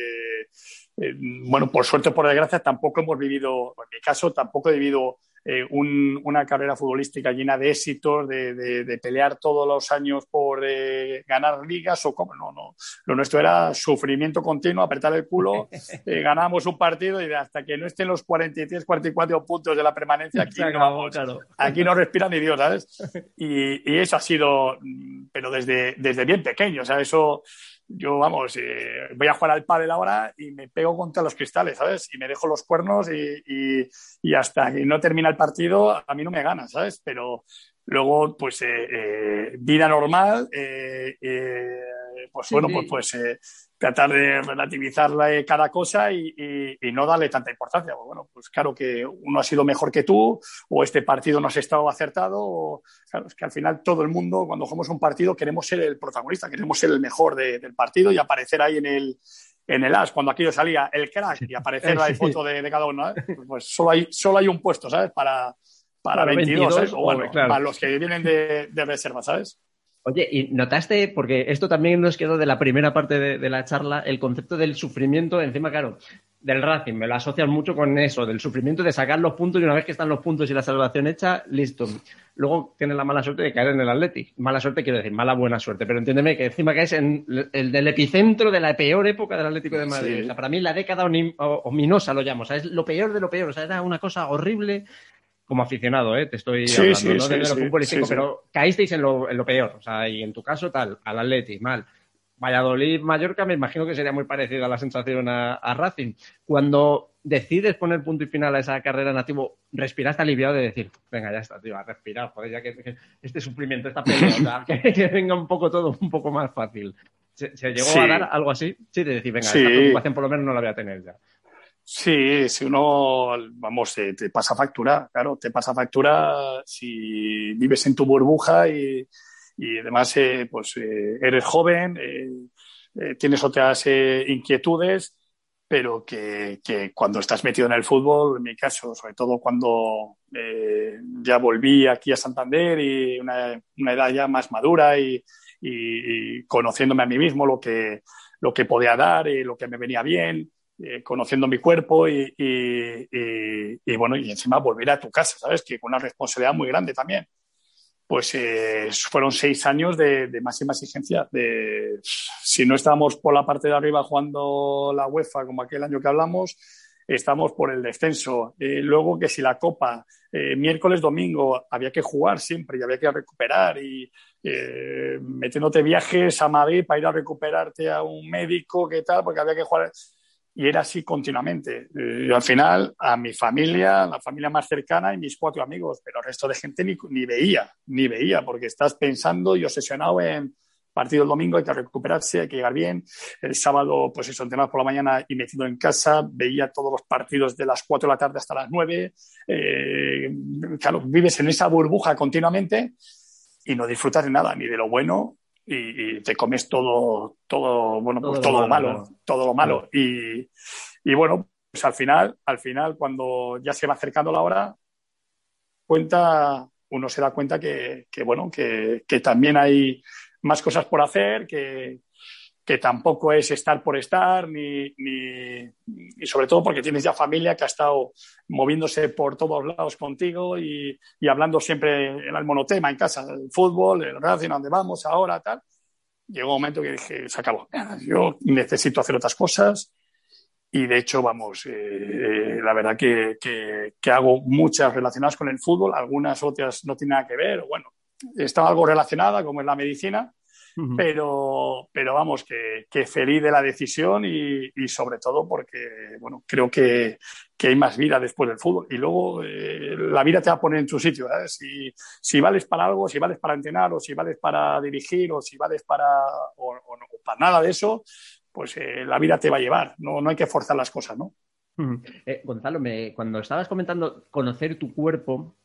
eh, bueno, por suerte o por desgracia, tampoco hemos vivido, en mi caso, tampoco he vivido eh, una carrera futbolística llena de éxitos, de, pelear todos los años por eh, ganar ligas o cómo. No, no. Lo nuestro era sufrimiento continuo, apretar el culo, eh, ganamos un partido y hasta que no estén los 43, 44 puntos de la permanencia, aquí, no, aquí no respira ni Dios, ¿sabes? Y, y, eso ha sido, mm, pero desde, desde bien pequeño, o sea, eso yo, vamos, eh, voy a jugar al pádel ahora y me pego contra los cristales, ¿sabes? Y me dejo los cuernos y, y, hasta que no termina el partido a mí no me gana, ¿sabes? Pero luego, pues, eh, eh, vida normal, pues bueno, pues, pues tratar de relativizar cada cosa y, no darle tanta importancia. Pues bueno, pues claro que uno ha sido mejor que tú, o este partido no has estado acertado, o, claro, es que al final todo el mundo, cuando jugamos un partido, queremos ser el protagonista, queremos ser el mejor del partido y aparecer ahí en el, en el as, cuando aquello salía el crack y aparecer la foto de, cada uno, ¿eh? pues solo hay, solo hay un puesto, ¿sabes? Para, para, 22, O bueno, para los que vienen de, de reserva, ¿sabes? Oye, y notaste, porque esto también nos quedó de la primera parte de, la charla, el concepto del sufrimiento, encima, claro, del Racing, me lo asocias mucho con eso, del sufrimiento de sacar los puntos y una vez que están los puntos y la salvación hecha, listo. Luego tienes la mala suerte de caer en el Atleti. Mala suerte quiero decir, mala buena suerte, pero entiéndeme que encima caes en el del epicentro de la peor época del Atlético de Madrid. O sea, para mí la década ominosa lo llamo, o sea, es lo peor de lo peor, o sea, era una cosa horrible como aficionado, ¿eh? te estoy hablando, no de lo futbolístico, pero caísteis en lo, en lo, peor, o sea, y en tu caso tal, al Atleti, mal. Valladolid, Mallorca, me imagino que sería muy parecida la sensación a, Racing. Cuando decides poner punto y final a esa carrera nativo, respiraste aliviado de decir, venga, ya está, tío, a respirar, joder, ya que, este sufrimiento, esta pelea, que, venga un poco todo un poco más fácil. ¿Se, llegó a dar algo así? Sí, de decir, venga, esta preocupación por lo menos no la voy a tener ya. Sí, si uno, vamos, te, pasa factura, claro, te pasa factura si vives en tu burbuja y, y además, eh, pues eh, eres joven, eh, tienes otras inquietudes, pero que, que, cuando estás metido en el fútbol, en mi caso, sobre todo cuando ya volví aquí a Santander y una, una edad ya más madura y, y, y, conociéndome a mí mismo lo que, lo que podía dar y lo que me venía bien, eh, conociendo mi cuerpo y, bueno, y encima volver a tu casa, ¿sabes? Que con una responsabilidad muy grande también. Pues eh, fueron seis años de, máxima exigencia. De, si no estábamos por la parte de arriba jugando la UEFA como aquel año que hablamos, estamos por el descenso. Eh, luego que si la Copa, miércoles, domingo, había que jugar siempre y había que recuperar y metiéndote viajes a Madrid para ir a recuperarte a un médico, ¿qué tal? Porque había que jugar y era así continuamente. Y al final, a mi familia, la familia más cercana y mis cuatro amigos, pero el resto de gente ni, ni veía, ni veía, porque estás pensando y obsesionado en partido el domingo, hay que recuperarse, hay que llegar bien. El sábado, pues eso, entrenar por la mañana y metido en casa, veía todos los partidos de las cuatro de la tarde hasta las nueve. Eh, claro, vives en esa burbuja continuamente y no disfrutas de nada, ni de lo bueno y, te comes todo, todo, bueno, pues todo, lo malo, todo lo malo. Y, y, bueno, pues al final, al final, cuando ya se va acercando la hora, cuenta, uno se da cuenta que, que bueno, que, que, también hay más cosas por hacer, que, que tampoco es estar por estar, ni, ni, y sobre todo porque tienes ya familia que ha estado moviéndose por todos lados contigo y, y hablando siempre en el monotema en casa, el fútbol, el Racing, dónde vamos ahora, tal. Llegó un momento que dije, se acabó, yo necesito hacer otras cosas y de hecho, vamos, eh, eh, la verdad que, que, que hago muchas relacionadas con el fútbol, algunas otras no tienen nada que ver, bueno, está algo relacionada como es la medicina, pero, pero vamos, que, que, feliz de la decisión y, y sobre todo porque, bueno, creo que, que, hay más vida después del fútbol. Y luego eh, la vida te va a poner en tu sitio. Si, si, vales para algo, si vales para entrenar, o si vales para dirigir, o si vales para, o, para nada de eso, pues eh, la vida te va a llevar. No, no hay que forzar las cosas, ¿no? Eh, Gonzalo, me, cuando estabas comentando conocer tu cuerpo,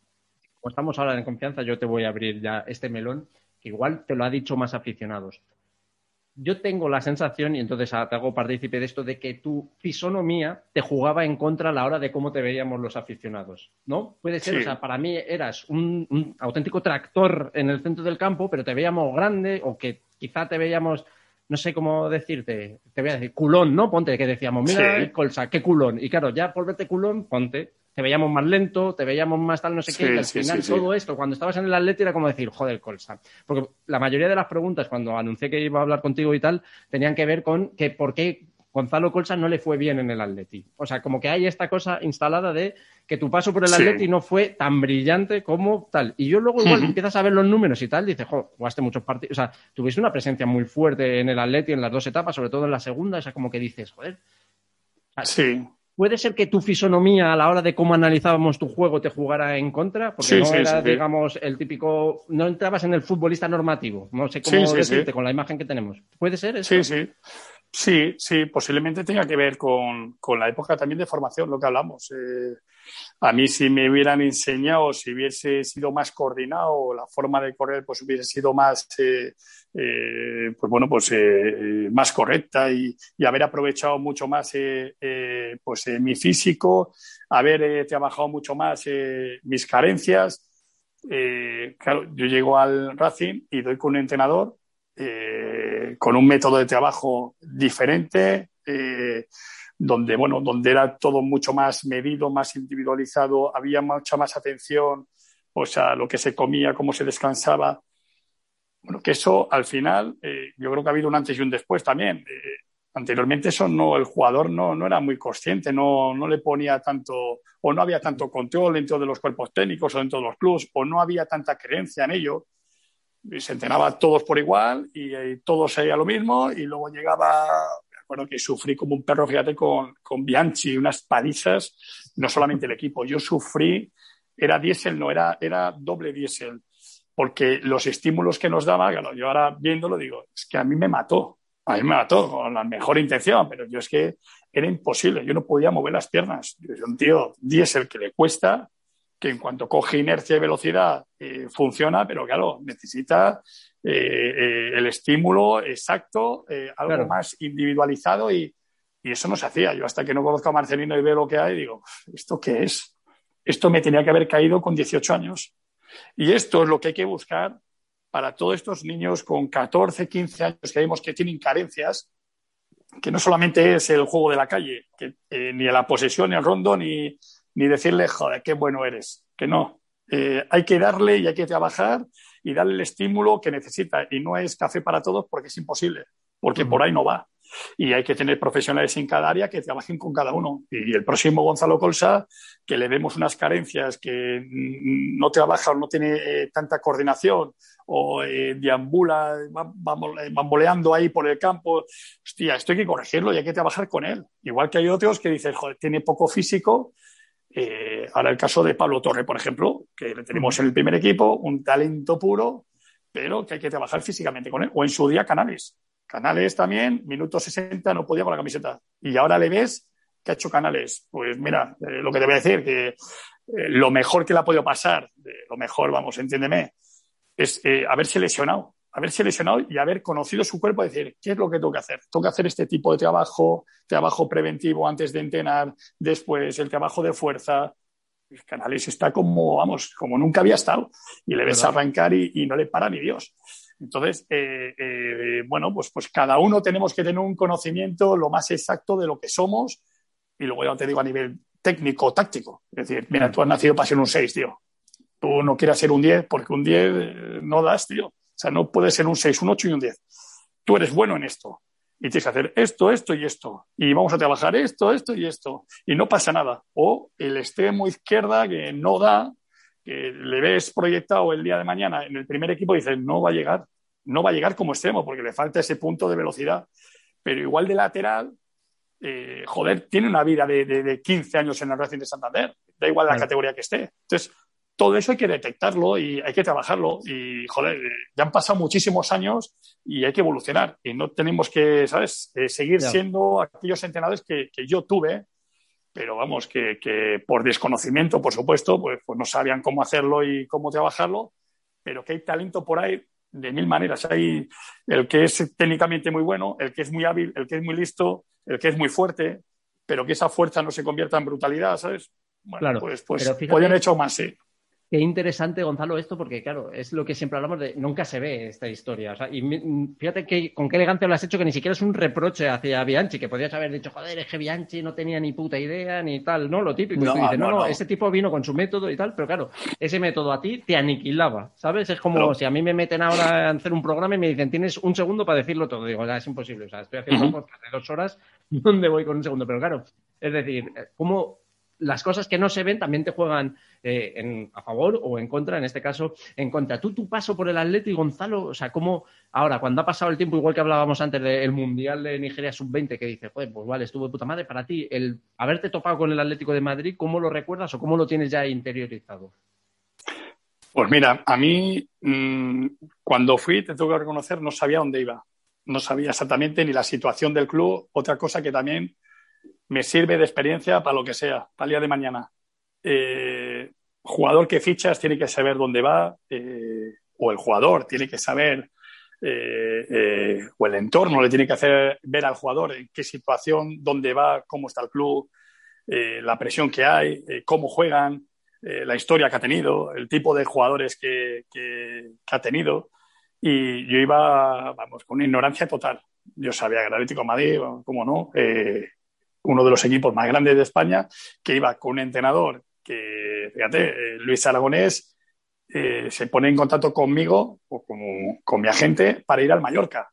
como estamos ahora en confianza, yo te voy a abrir ya este melón igual te lo ha dicho más aficionados. Yo tengo la sensación, y entonces te hago partícipe de esto, de que tu fisonomía te jugaba en contra a la hora de cómo te veíamos los aficionados, ¿no? Puede ser, o sea, para mí eras un, auténtico tractor en el centro del campo, pero te veíamos grande o que quizá te veíamos no sé cómo decirte, te voy a decir, culón, ¿no? Ponte, que decíamos, mira el colsa, qué culón. Y claro, ya por verte culón, ponte, te veíamos más lento, te veíamos más tal, no sé qué, y al final todo esto, cuando estabas en el Atleti era como decir, joder, Colsa. Porque la mayoría de las preguntas, cuando anuncié que iba a hablar contigo y tal, tenían que ver con que por qué Gonzalo Colsa no le fue bien en el Atleti. O sea, como que hay esta cosa instalada de que tu paso por el Atleti no fue tan brillante como tal. Y yo luego igual empiezas a ver los números y tal, dices, jo, jugaste muchos partidos. O sea, tuviste una presencia muy fuerte en el Atleti en las dos etapas, sobre todo en la segunda. O sea, como que dices, joder. sí. ¿Puede ser que tu fisonomía a la hora de cómo analizábamos tu juego te jugara en contra? Porque no era, digamos, el típico. No entrabas en el futbolista normativo. No sé cómo decirte con la imagen que tenemos. ¿Puede ser eso? Sí, sí. Sí, sí, posiblemente tenga que ver con, la época también de formación, lo que hablamos. Eh, a mí si me hubieran enseñado, si hubiese sido más coordinado, la forma de correr pues hubiese sido más, eh, eh, pues bueno, pues más correcta y, haber aprovechado mucho más pues mi físico, haber trabajado mucho más mis carencias. claro, yo llego al Racing y doy con un entrenador con un método de trabajo diferente, eh, donde, bueno, donde era todo mucho más medido, más individualizado, había mucha más atención, o sea, lo que se comía, cómo se descansaba. Bueno, que eso al final, eh, yo creo que ha habido un antes y un después también. Eh, anteriormente eso no, el jugador no, no era muy consciente, no, no, le ponía tanto, o no había tanto control dentro de los cuerpos técnicos o dentro de los clubes, o no había tanta creencia en ello se entrenaba todos por igual y, todos sería lo mismo y luego llegaba, acuerdo que sufrí como un perro, fíjate, con, con Bianchi, unas palizas, no solamente el equipo, yo sufrí, era diésel, no, era, era doble diésel, porque los estímulos que nos daba, claro, yo ahora viéndolo digo, es que a mí me mató, a mí me mató con la mejor intención, pero yo es que era imposible, yo no podía mover las piernas, yo soy un tío diésel que le cuesta, que en cuanto coge inercia y velocidad eh, funciona, pero claro, necesita eh, eh, el estímulo exacto, algo más individualizado y, y, eso no se hacía. Yo hasta que no conozco a Marcelino y veo lo que hay, digo, ¿esto qué es? Esto me tenía que haber caído con 18 años. Y esto es lo que hay que buscar para todos estos niños con 14, 15 años que vemos que tienen carencias, que no solamente es el juego de la calle, que, ni la posesión, ni el rondo, ni, ni decirle, joder, qué bueno eres, que no. Eh, hay que darle y hay que trabajar y darle el estímulo que necesita. Y no es café para todos porque es imposible, porque por ahí no va. Y hay que tener profesionales en cada área que trabajen con cada uno. Y el próximo Gonzalo Colsa, que le vemos unas carencias, que no trabaja o no tiene eh, tanta coordinación o eh, deambula, bamboleando ahí por el campo, hostia, esto hay que corregirlo y hay que trabajar con él. Igual que hay otros que dicen, joder, tiene poco físico, eh, ahora el caso de Pablo Torre, por ejemplo, que le tenemos en el primer equipo, un talento puro, pero que hay que trabajar físicamente con él. O en su día Canales. Canales también, minuto 60 no podía con la camiseta. Y ahora le ves que ha hecho Canales. Pues mira, eh, lo que te voy a decir, que eh, lo mejor que le ha podido pasar, lo mejor, vamos, entiéndeme, es haberse lesionado haberse lesionado y haber conocido su cuerpo y decir, ¿qué es lo que tengo que hacer? Tengo que hacer este tipo de trabajo, trabajo preventivo antes de entrenar, después el trabajo de fuerza. El Canales está como, vamos, como nunca había estado y le ves arrancar y, no le para ni Dios. Entonces, eh, eh, bueno, pues, pues cada uno tenemos que tener un conocimiento lo más exacto de lo que somos y luego ya te digo a nivel técnico, táctico. Es decir, mira, tú has nacido para ser un 6, tío. Tú no quieras ser un 10 porque un 10 eh, no das, tío. O sea, no puede ser un 6, un 8 y un 10. Tú eres bueno en esto y tienes que hacer esto, esto y esto. Y vamos a trabajar esto, esto y esto. Y no pasa nada. O el extremo izquierda que no da, que le ves proyectado el día de mañana en el primer equipo y dices, no va a llegar. No va a llegar como extremo porque le falta ese punto de velocidad. Pero igual de lateral, eh, joder, tiene una vida de, 15 años en el Racing de Santander. Da igual la categoría que esté. Entonces, todo eso hay que detectarlo y hay que trabajarlo. Y, joder, ya han pasado muchísimos años y hay que evolucionar. Y no tenemos que, ¿sabes?, eh, seguir siendo aquellos entrenadores que, yo tuve, pero vamos, que, por desconocimiento, por supuesto, pues, pues no sabían cómo hacerlo y cómo trabajarlo, pero que hay talento por ahí de mil maneras. Hay el que es técnicamente muy bueno, el que es muy hábil, el que es muy listo, el que es muy fuerte, pero que esa fuerza no se convierta en brutalidad, ¿sabes? Bueno, pues, pues podrían hecho más, sí. Qué interesante, Gonzalo, esto, porque claro, es lo que siempre hablamos de nunca se ve esta historia. O sea, y fíjate que, con qué elegante lo has hecho, que ni siquiera es un reproche hacia Bianchi, que podrías haber dicho, joder, es que Bianchi no tenía ni puta idea, ni tal, ¿no? Lo típico. No, no, no, ese tipo vino con su método y tal, pero claro, ese método a ti te aniquilaba, ¿sabes? Es como si a mí me meten ahora a hacer un programa y me dicen, tienes un segundo para decirlo todo. Digo, ya es imposible. O sea, estoy haciendo un podcast de dos horas, ¿dónde voy con un segundo? Pero claro, es decir, ¿cómo las cosas que no se ven también te juegan eh, a favor o en contra, en este caso en contra. Tú, tu paso por el Atlético, Gonzalo, o sea, ¿cómo ahora, cuando ha pasado el tiempo, igual que hablábamos antes del Mundial de Nigeria Sub-20, que dice, pues vale, estuvo de puta madre, para ti, el haberte topado con el Atlético de Madrid, ¿cómo lo recuerdas o cómo lo tienes ya interiorizado? Pues mira, a mí mm, cuando fui, te tengo que reconocer, no sabía dónde iba. No sabía exactamente ni la situación del club. Otra cosa que también me sirve de experiencia para lo que sea, para el día de mañana. Eh, jugador que fichas tiene que saber dónde va, eh, o el jugador tiene que saber, eh, o el entorno le tiene que hacer ver al jugador en qué situación, dónde va, cómo está el club, la presión que hay, cómo juegan, la historia que ha tenido, el tipo de jugadores que, ha tenido. Y yo iba, vamos, con una ignorancia total. Yo sabía que el Atlético de Madrid, cómo no, uno de los equipos más grandes de España, que iba con un entrenador que, fíjate, eh, Luis Aragonés eh, se pone en contacto conmigo o con, mi agente para ir al Mallorca.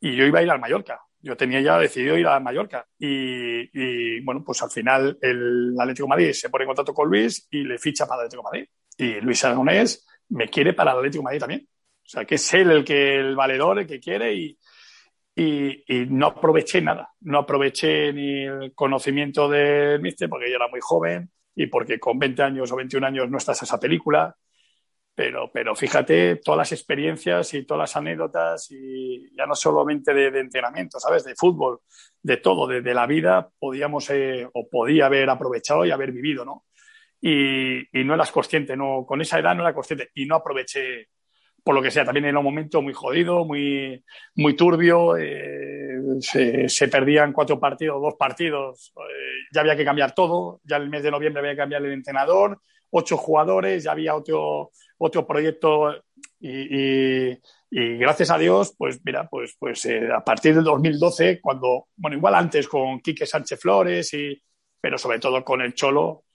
Y yo iba a ir al Mallorca. Yo tenía ya decidido ir a Mallorca. Y, bueno, pues al final el Atlético Madrid se pone en contacto con Luis y le ficha para el Atlético Madrid. Y Luis Aragonés me quiere para el Atlético Madrid también. O sea, que es él el que el valedor, el que quiere y, y, no aproveché nada. No aproveché ni el conocimiento del míster porque yo era muy joven y porque con 20 años o 21 años no estás esa película. Pero, pero fíjate todas las experiencias y todas las anécdotas y ya no solamente de, entrenamiento, ¿sabes? De fútbol, de todo, de, la vida, podíamos eh, o podía haber aprovechado y haber vivido, ¿no? Y, y, no eras consciente, no, con esa edad no era consciente y no aproveché por lo que sea, también en un momento muy jodido, muy, muy turbio, eh, se, perdían cuatro partidos, dos partidos, eh, ya había que cambiar todo, ya el mes de noviembre había que cambiar el entrenador, ocho jugadores, ya había otro, otro proyecto y, gracias a Dios, pues mira, pues, pues eh, a partir del 2012, cuando, bueno, igual antes con Quique Sánchez Flores, y, pero sobre todo con el Cholo,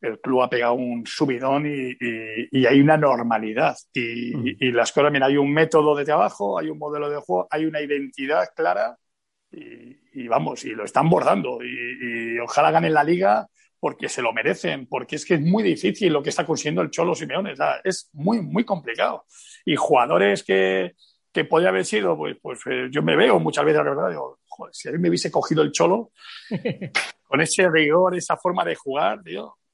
el club ha pegado un subidón y, hay una normalidad. Mm. Y, las cosas, mira, hay un método de trabajo, hay un modelo de juego, hay una identidad clara y, vamos, y lo están bordando. Y, ojalá ganen la liga porque se lo merecen, porque es que es muy difícil lo que está consiguiendo el Cholo Simeone. es muy, muy complicado. Y jugadores que, que podía haber sido, pues, pues eh, yo me veo muchas veces, la verdad, digo, joder, si a mí me hubiese cogido el Cholo, con ese rigor, esa forma de jugar,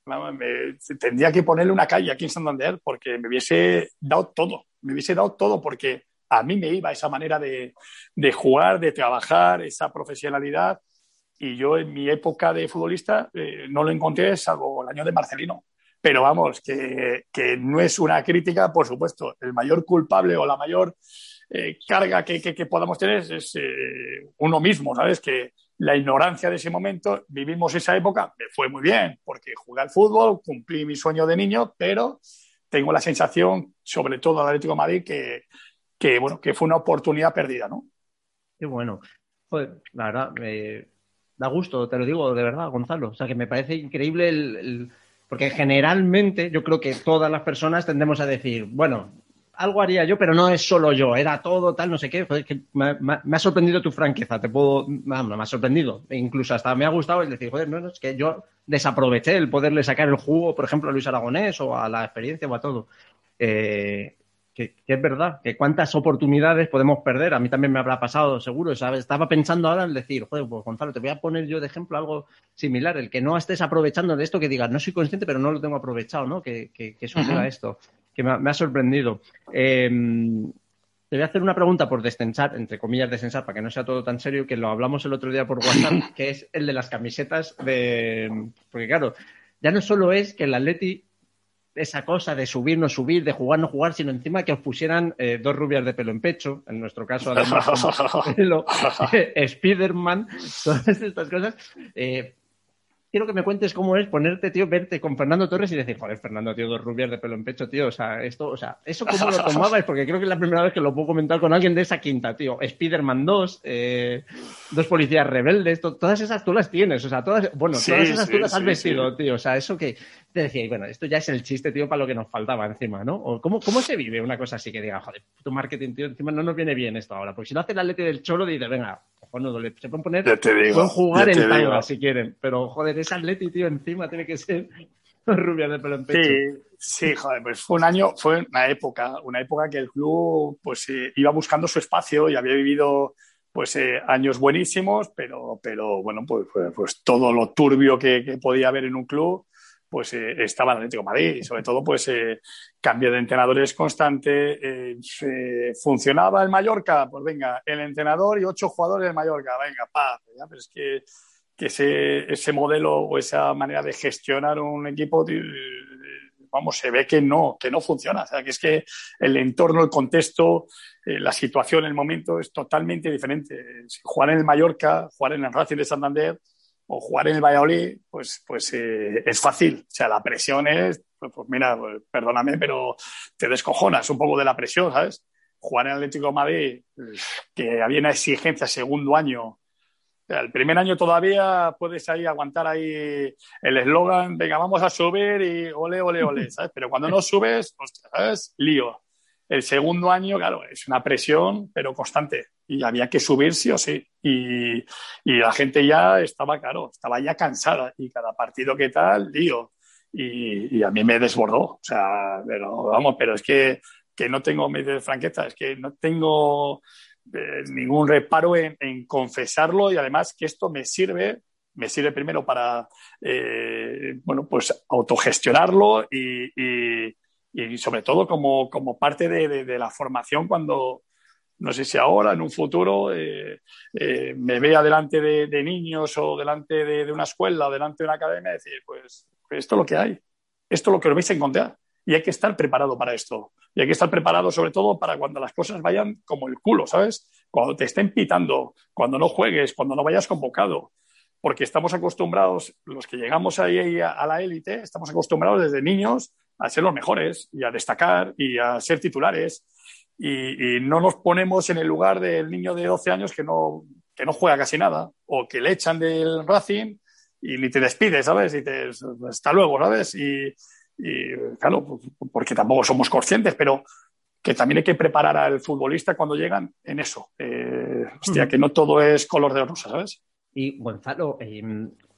tío, tendría que ponerle una calle aquí en Santander porque me hubiese dado todo, me hubiese dado todo porque a mí me iba esa manera de, jugar, de trabajar, esa profesionalidad. Y yo en mi época de futbolista eh, no lo encontré salvo el año de Marcelino. Pero vamos, que, no es una crítica, por supuesto. El mayor culpable o la mayor eh, carga que, podamos tener es eh, uno mismo, ¿sabes? Que, la ignorancia de ese momento, vivimos esa época, me fue muy bien, porque jugué al fútbol, cumplí mi sueño de niño, pero tengo la sensación, sobre todo al Atlético de Madrid, que, bueno, que fue una oportunidad perdida, ¿no? Qué bueno. la verdad, me da gusto, te lo digo de verdad, Gonzalo. O sea, que me parece increíble el... Porque generalmente yo creo que todas las personas tendemos a decir, bueno, algo haría yo, pero no es solo yo, era todo tal, no sé qué. Joder, que me, ha sorprendido tu franqueza, te puedo. Me ha sorprendido. E incluso hasta me ha gustado el decir, joder, no, no, es que yo desaproveché el poderle sacar el jugo, por ejemplo, a Luis Aragonés o a la experiencia o a todo. Eh, que, es verdad, que cuántas oportunidades podemos perder. A mí también me habrá pasado, seguro. ¿sabes? Estaba pensando ahora en decir, joder, pues Gonzalo, te voy a poner yo de ejemplo algo similar. El que no estés aprovechando de esto, que digas, no soy consciente, pero no lo tengo aprovechado, ¿no? Que, que, que suceda esto, que me ha, sorprendido. Em, te voy a hacer una pregunta por descensar, entre comillas descensar, para que no sea todo tan serio, que lo hablamos el otro día por WhatsApp, que es el de las camisetas de... Porque claro, ya no solo es que el Atleti esa cosa de subir, no subir, de jugar, no jugar, sino encima que os pusieran eh, dos rubias de pelo en pecho, en nuestro caso además pelo, Spiderman, todas estas cosas. Eh, quiero que me cuentes cómo es ponerte, tío, verte con Fernando Torres y decir, joder, Fernando, tío, dos rubias de pelo en pecho, tío. O sea, esto, o sea, eso cómo lo tomabas, porque creo que es la primera vez que lo puedo comentar con alguien de esa quinta, tío. Spider-Man 2, eh, dos policías rebeldes, todas esas tú las tienes, o sea, todas, bueno, todas esas tú las has vestido, tío. O sea, eso que te decía, y bueno, esto ya es el chiste, tío, para lo que nos faltaba encima, ¿no? O cómo, cómo se vive una cosa así que diga, joder, tu marketing, tío, encima no nos viene bien esto ahora, porque si no hace la letra del cholo, dice, venga, se pueden poner, pueden jugar en tanga si quieren, pero joder, ese Atleti, tío, encima tiene que ser rubia de pelo en pecho. Sí, sí, joder, pues fue un año, fue una época, una época que el club pues eh, iba buscando su espacio y había vivido pues eh, años buenísimos, pero, pero bueno, pues, pues, pues todo lo turbio que, podía haber en un club, pues eh, estaba en Atlético Madrid y sobre todo pues eh, cambio de entrenadores constante, eh, funcionaba el Mallorca, pues venga, el entrenador y ocho jugadores del Mallorca, venga, pa, pero es que, que ese, ese, modelo o esa manera de gestionar un equipo, vamos, se ve que no, que no funciona, o sea, que es que el entorno, el contexto, la situación, el momento es totalmente diferente. jugar en el Mallorca, jugar en el Racing de Santander, o jugar en el Valladolid, pues, pues eh, es fácil. O sea, la presión es, pues, pues mira, pues, perdóname, pero te descojonas un poco de la presión, ¿sabes? Jugar en el Atlético de Madrid, que había una exigencia segundo año. el primer año todavía puedes ahí aguantar ahí el eslogan, venga, vamos a subir y ole, ole, ole, ¿sabes? Pero cuando no subes, ¿sabes? Lío. El segundo año, claro, es una presión, pero constante. Y había que subir sí o sí. Y, la gente ya estaba, claro, estaba ya cansada. Y cada partido que tal, lío. Y, a mí me desbordó. O sea, pero vamos, pero es que, que no tengo, de franqueza, es que no tengo eh, ningún reparo en, confesarlo y además que esto me sirve me sirve primero para eh, bueno pues autogestionarlo y, y sobre todo como, como parte de, la formación cuando, no sé si ahora, en un futuro, eh, eh, me vea delante de, niños o delante de, una escuela o delante de una academia y decir, pues, pues, esto es lo que hay, esto es lo que lo vais a encontrar. Y hay que estar preparado para esto. Y hay que estar preparado sobre todo para cuando las cosas vayan como el culo, ¿sabes? Cuando te estén pitando, cuando no juegues, cuando no vayas convocado. Porque estamos acostumbrados, los que llegamos ahí a la élite, estamos acostumbrados desde niños a ser los mejores y a destacar y a ser titulares. Y, no nos ponemos en el lugar del niño de 12 años que no, que no juega casi nada o que le echan del Racing y ni te despide, ¿sabes? Y te, hasta luego, ¿sabes? Y, claro, porque tampoco somos conscientes, pero que también hay que preparar al futbolista cuando llegan en eso. Eh, hostia, que no todo es color de rosa, ¿sabes? Y Gonzalo, eh,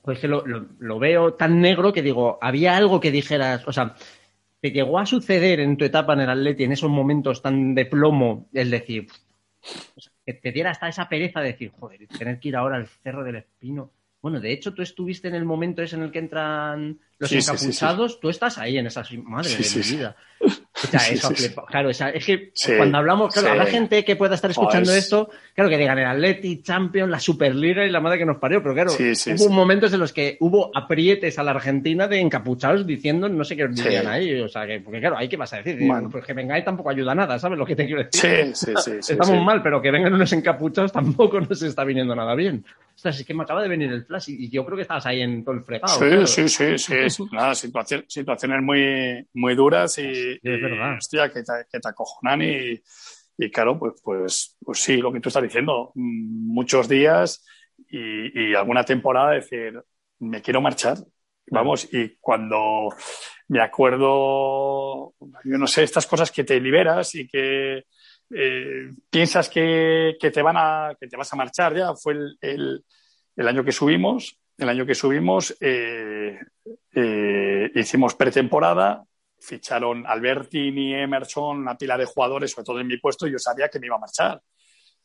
pues que lo, lo, veo tan negro que digo, había algo que dijeras, o sea, ¿Te llegó a suceder en tu etapa en el Atleti, en esos momentos tan de plomo, el decir, que te diera hasta esa pereza de decir, joder, tener que ir ahora al Cerro del Espino? Bueno, de hecho, tú estuviste en el momento ese en el que entran los encapuchados, tú estás ahí en esa madre de mi vida. O sea, eso, claro, es que cuando hablamos, claro, habrá gente que pueda estar escuchando esto, claro, que digan el Atleti, Champions, la Superliga y la madre que nos parió, pero claro, hubo momentos en los que hubo aprietes a la Argentina de encapuchados diciendo no sé qué os dirían ahí, o sea, que, porque claro, ahí qué vas a decir, pues que vengáis tampoco ayuda a nada, ¿sabes lo que te quiero decir? Sí, sí, sí. Estamos mal, pero que vengan unos encapuchados tampoco nos está viniendo nada bien. O sea, es que me acaba de venir el flash y, yo creo que estabas ahí en todo el fregado. Sí, sí, sí, sí, nada, situaciones muy, muy duras y, Hostia, que te, que acojonan y, y, claro, pues, pues, pues sí, lo que tú estás diciendo, mm, muchos días y, alguna temporada decir, me quiero marchar. Vamos, y cuando me acuerdo, yo no sé, estas cosas que te liberas y que eh, piensas que, que, te van a, que te vas a marchar ya, fue el, el, el año que subimos, el año que subimos eh, eh, hicimos pretemporada, ficharon Albertini, Emerson, una pila de jugadores, sobre todo en mi puesto, y yo sabía que me iba a marchar.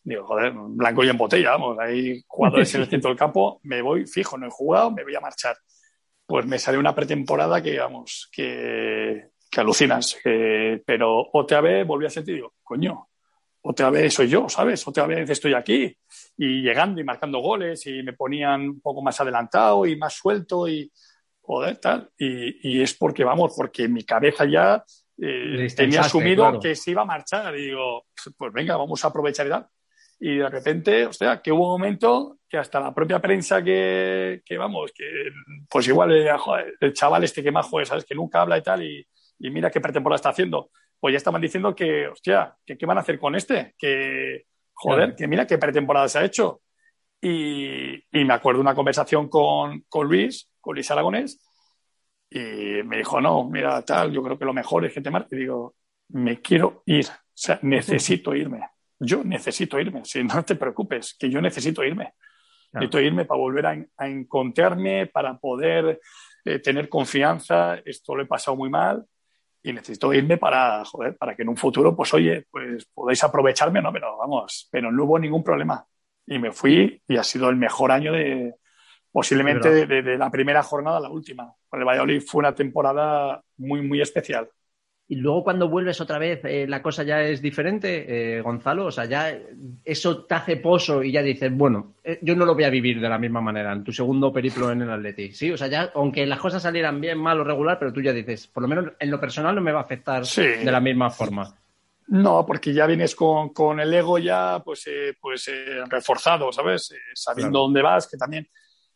Digo, joder, blanco y en botella, vamos, hay jugadores en el centro del campo, me voy fijo, no he jugado, me voy a marchar. Pues me salió una pretemporada que, vamos, que, que alucinas. pero OTAB volví a sentir, digo, coño, OTAB soy yo, ¿sabes? Otra vez estoy aquí y llegando y marcando goles y me ponían un poco más adelantado y más suelto y, joder, tal. Y, es porque, vamos, porque mi cabeza ya eh, tenía asumido que se iba a marchar. Y digo, pues venga, vamos a aprovechar y tal. y de repente, o sea, que hubo un momento que hasta la propia prensa que, que vamos, que pues igual el, el chaval este que más juega, ¿sabes? Que nunca habla y tal, y, y mira qué pretemporada está haciendo. Pues ya estaban diciendo que, hostia, que qué van a hacer con este, que, joder, que mira qué pretemporada se ha hecho. Y, y me acuerdo una conversación con, con Luis, con Luis Aragonés, y me dijo, no, mira, tal, yo creo que lo mejor es que te marque. Y digo, me quiero ir, o sea, necesito irme yo necesito irme, si no te preocupes, que yo necesito irme. Necesito irme para volver a, encontrarme, para poder eh, tener confianza. Esto lo he pasado muy mal y necesito irme para, joder, para que en un futuro, pues oye, pues podáis aprovecharme, ¿no? Pero vamos, pero no hubo ningún problema. Y me fui y ha sido el mejor año de, posiblemente de, de, la primera jornada a la última. Con el Valladolid fue una temporada muy, muy especial y luego cuando vuelves otra vez eh, la cosa ya es diferente, eh, Gonzalo, o sea, ya eso te hace pozo y ya dices, bueno, eh, yo no lo voy a vivir de la misma manera en tu segundo periplo en el Atleti, sí, o sea, ya aunque las cosas salieran bien, mal o regular, pero tú ya dices, por lo menos en lo personal no me va a afectar de la misma forma. No, porque ya vienes con, el ego ya pues, pues reforzado, ¿sabes? sabiendo dónde vas, que también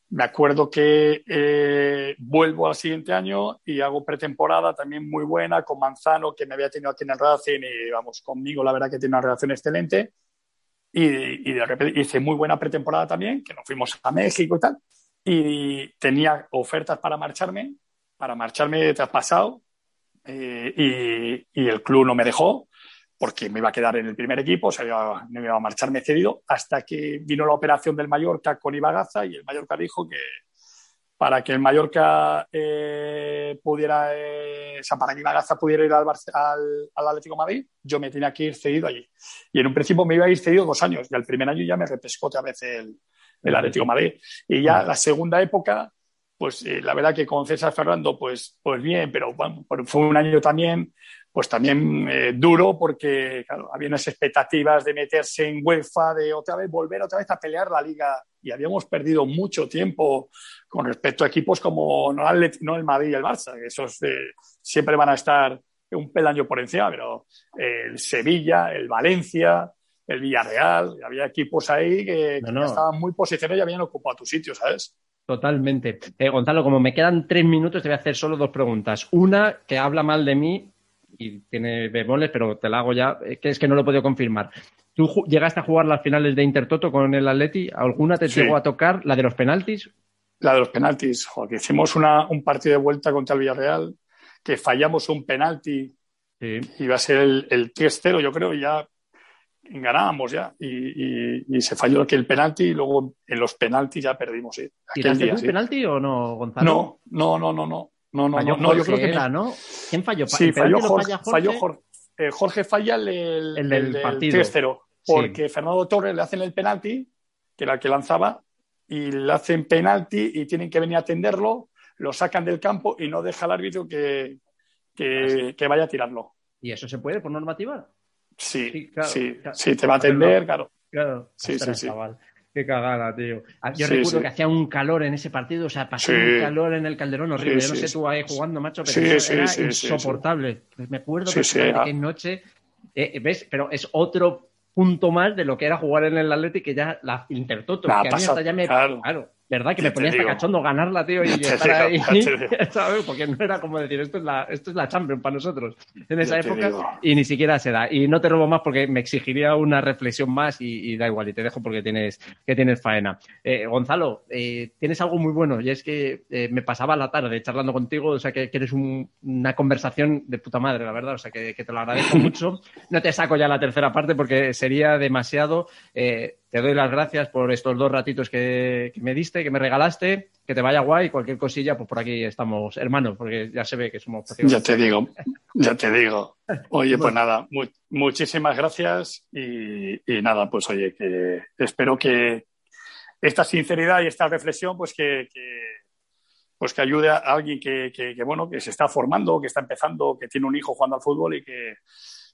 me acuerdo que eh, vuelvo al siguiente año y hago pretemporada también muy buena con Manzano, que me había tenido aquí en el Racing y vamos, conmigo la verdad que tiene una relación excelente. Y, de repente hice muy buena pretemporada también, que nos fuimos a México y tal. Y tenía ofertas para marcharme, para marcharme traspasado. Eh, y, y el club no me dejó porque me iba a quedar en el primer equipo, o sea, me iba a marcharme cedido, hasta que vino la operación del Mallorca con Ibagaza y el Mallorca dijo que para que el Mallorca eh, pudiera, eh, o sea, para que Ibagaza pudiera ir al, al, Atlético Madrid, yo me tenía que ir cedido allí. Y en un principio me iba a ir cedido dos años, y al primer año ya me repescó otra vez el, el Atlético Madrid. Y ya la segunda época, pues eh, la verdad que con César Fernando, pues, pues bien, pero bueno, fue un año también pues también eh, duro porque claro, había unas expectativas de meterse en UEFA, de otra vez volver otra vez a pelear la liga y habíamos perdido mucho tiempo con respecto a equipos como no el, no el Madrid y el Barça, que esos eh, siempre van a estar un peldaño por encima, pero el Sevilla, el Valencia, el Villarreal, había equipos ahí que, estaban muy posicionados y habían ocupado tu sitio, ¿sabes? Totalmente. Eh, Gonzalo, como me quedan tres minutos, te voy a hacer solo dos preguntas. Una que habla mal de mí y tiene bemoles, pero te la hago ya, eh, que es que no lo he podido confirmar. ¿Tú llegaste a jugar las finales de Intertoto con el Atleti? ¿Alguna te llegó a tocar? ¿La de los penaltis? La de los penaltis, que hicimos una, un partido de vuelta contra el Villarreal, que fallamos un penalti, sí. iba a ser el, el 3-0, yo creo, y ya ganábamos ya. Y, y, se falló aquí el penalti y luego en los penaltis ya perdimos. Sí. ¿Tiraste el penalti o no, Gonzalo? No, no, no, no, no. No, no, no, yo creo que era, ¿no? ¿Quién falló? Sí, falló Jorge, falló Jorge, eh, Jorge falla el, el, el del, partido. 3-0, porque Fernando Torres le hacen el penalti, que era el que lanzaba, y le hacen penalti y tienen que venir a atenderlo, lo sacan del campo y no deja al árbitro que, que, ah, que vaya a tirarlo. ¿Y eso se puede por normativa? Sí, sí, claro, sí, sí, te va a atender, claro. Claro, sí, sí, sí. Qué cagada, tío. Ah, yo recuerdo que hacía un calor en ese partido, o sea, pasó un calor en el Calderón horrible. Yo no sé tú ahí jugando, macho, pero eso era insoportable. Me acuerdo que qué noche. Eh, ¿Ves? Pero es otro punto más de lo que era jugar en el Atlético que ya la Intertoto, que a mí hasta ya me... Claro. ¿Verdad? Que me ponía hasta cachondo ganarla, tío, y estar ahí, ¿sabes? Porque no era como decir, esto es la, esto es la Champions para nosotros en esa época y ni siquiera se da. Y no te robo más porque me exigiría una reflexión más y, da igual, y te dejo porque tienes, que tienes faena. Eh, Gonzalo, eh, tienes algo muy bueno y es que eh, me pasaba la tarde charlando contigo, o sea, que, eres una conversación de puta madre, la verdad, o sea, que, que te lo agradezco mucho. No te saco ya la tercera parte porque sería demasiado te doy las gracias por estos dos ratitos que, me diste, que me regalaste, que te vaya guay, cualquier cosilla, pues por aquí estamos hermanos, porque ya se ve que somos... Ya te digo, ya te digo. Oye, pues nada, muchísimas gracias y, nada, pues oye, que espero que esta sinceridad y esta reflexión, pues que, pues que ayude a alguien que, que, bueno, que se está formando, que está empezando, que tiene un hijo jugando al fútbol y que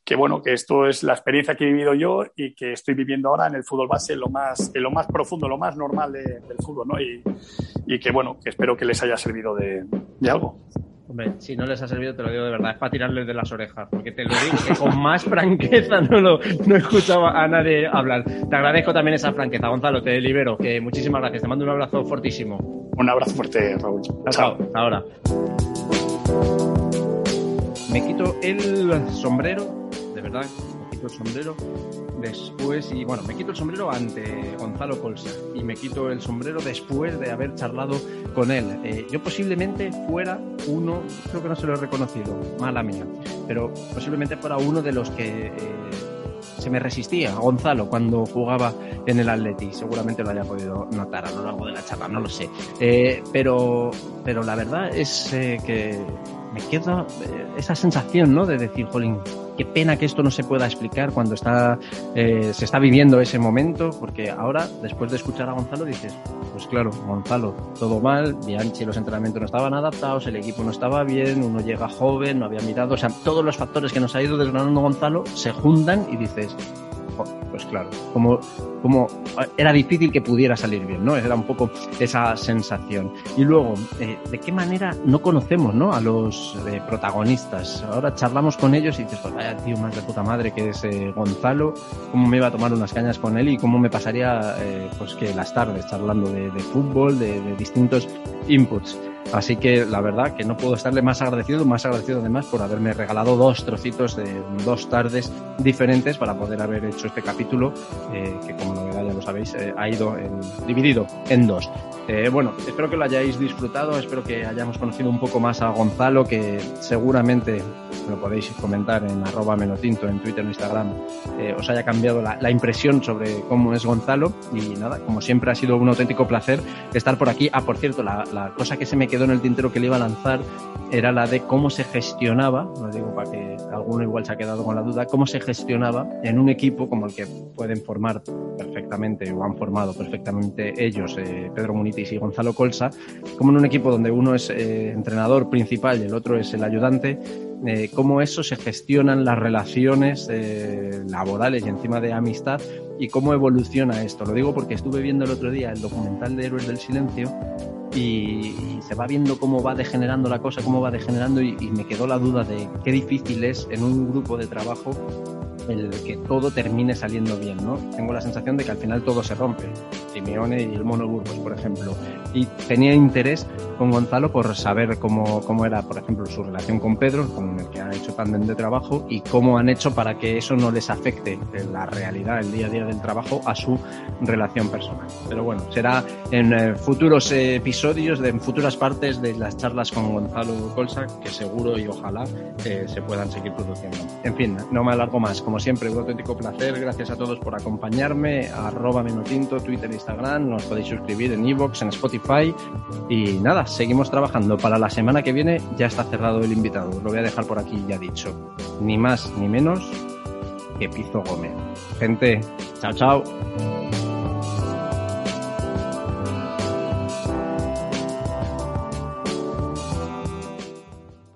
que bueno, que esto es la experiencia que he vivido yo y que estoy viviendo ahora en el fútbol base, lo más, en lo más profundo, lo más normal del fútbol, ¿no? Y, y, que bueno, que espero que les haya servido de, de algo. Hombre, si no les ha servido, te lo digo de verdad, es para tirarles de las orejas, porque te lo digo que con más franqueza no lo no escuchaba a nadie hablar. Te agradezco también esa franqueza, Gonzalo, te libero, que muchísimas gracias, te mando un abrazo fortísimo. Un abrazo fuerte, Raúl. Chao, ahora. Me quito el sombrero, de verdad, me quito el sombrero después, y bueno, me quito el sombrero ante Gonzalo Colsa y me quito el sombrero después de haber charlado con él. Eh, yo posiblemente fuera uno, creo que no se lo he reconocido, mala mía, pero posiblemente fuera uno de los que eh, se me resistía, Gonzalo, cuando jugaba en el Atleti. Seguramente lo haya podido notar a lo largo de la charla, no lo sé. Eh, pero, pero la verdad es que me queda esa sensación, ¿no? De decir, jolín, qué pena que esto no se pueda explicar cuando está, eh, se está viviendo ese momento, porque ahora, después de escuchar a Gonzalo, dices, pues claro, Gonzalo, todo mal, Bianchi los entrenamientos no estaban adaptados, el equipo no estaba bien, uno llega joven, no había mirado, o sea, todos los factores que nos ha ido desgranando Gonzalo se juntan y dices, pues claro, como, como era difícil que pudiera salir bien, ¿no? Era un poco esa sensación. Y luego, eh, ¿de qué manera no conocemos, ¿no? A los eh, protagonistas. Ahora charlamos con ellos y dices, pues vaya tío más de puta madre que es eh, Gonzalo, cómo me iba a tomar unas cañas con él y cómo me pasaría, pues que las tardes charlando de, fútbol, de distintos inputs. Así que la verdad que no puedo estarle más agradecido, más agradecido además por haberme regalado dos trocitos de dos tardes diferentes para poder haber hecho este capítulo, eh, que como novedad ya lo sabéis, eh, ha ido dividido en dos. Eh, bueno, espero que lo hayáis disfrutado, espero que hayamos conocido un poco más a Gonzalo, que seguramente lo podéis comentar en arroba menotinto en Twitter, en Instagram, os haya cambiado la, impresión sobre cómo es Gonzalo y nada, como siempre ha sido un auténtico placer estar por aquí. Ah, por cierto, la, la cosa que se me quedó en el tintero que le iba a lanzar era la de cómo se gestionaba, lo digo para que alguno igual se ha quedado con la duda, cómo se gestionaba en un equipo como el que pueden formar perfectamente o han formado perfectamente ellos, eh, Pedro Munitis y Gonzalo Colsa, como en un equipo donde uno es eh, entrenador principal y el otro es el ayudante, eh, cómo eso se gestionan las relaciones laborales y encima de amistad y cómo evoluciona esto. Lo digo porque estuve viendo el otro día el documental de Héroes del Silencio y, se va viendo cómo va degenerando la cosa, cómo va degenerando y, me quedó la duda de qué difícil es en un grupo de trabajo el que todo termine saliendo bien, ¿no? Tengo la sensación de que al final todo se rompe. Simeone y el Mono Burgos, por ejemplo. Y tenía interés con Gonzalo por saber cómo, cómo era, por ejemplo, su relación con Pedro, con el que ha hecho tan de trabajo, y cómo han hecho para que eso no les afecte en la realidad, el día a día del trabajo, a su relación personal. Pero bueno, será en eh, futuros episodios, de, en futuras partes de las charlas con Gonzalo Colsa, que seguro y ojalá eh, se puedan seguir produciendo. En fin, no me alargo más. Como siempre, un auténtico placer. Gracias a todos por acompañarme. Arroba Menotinto, Twitter, Instagram. Nos podéis suscribir en Evox, en Spotify. Y nada, seguimos trabajando. Para la semana que viene ya está cerrado el invitado. Lo voy a dejar por aquí ya dicho. Ni más ni menos que Pizo Gómez. Gente, chao, chao.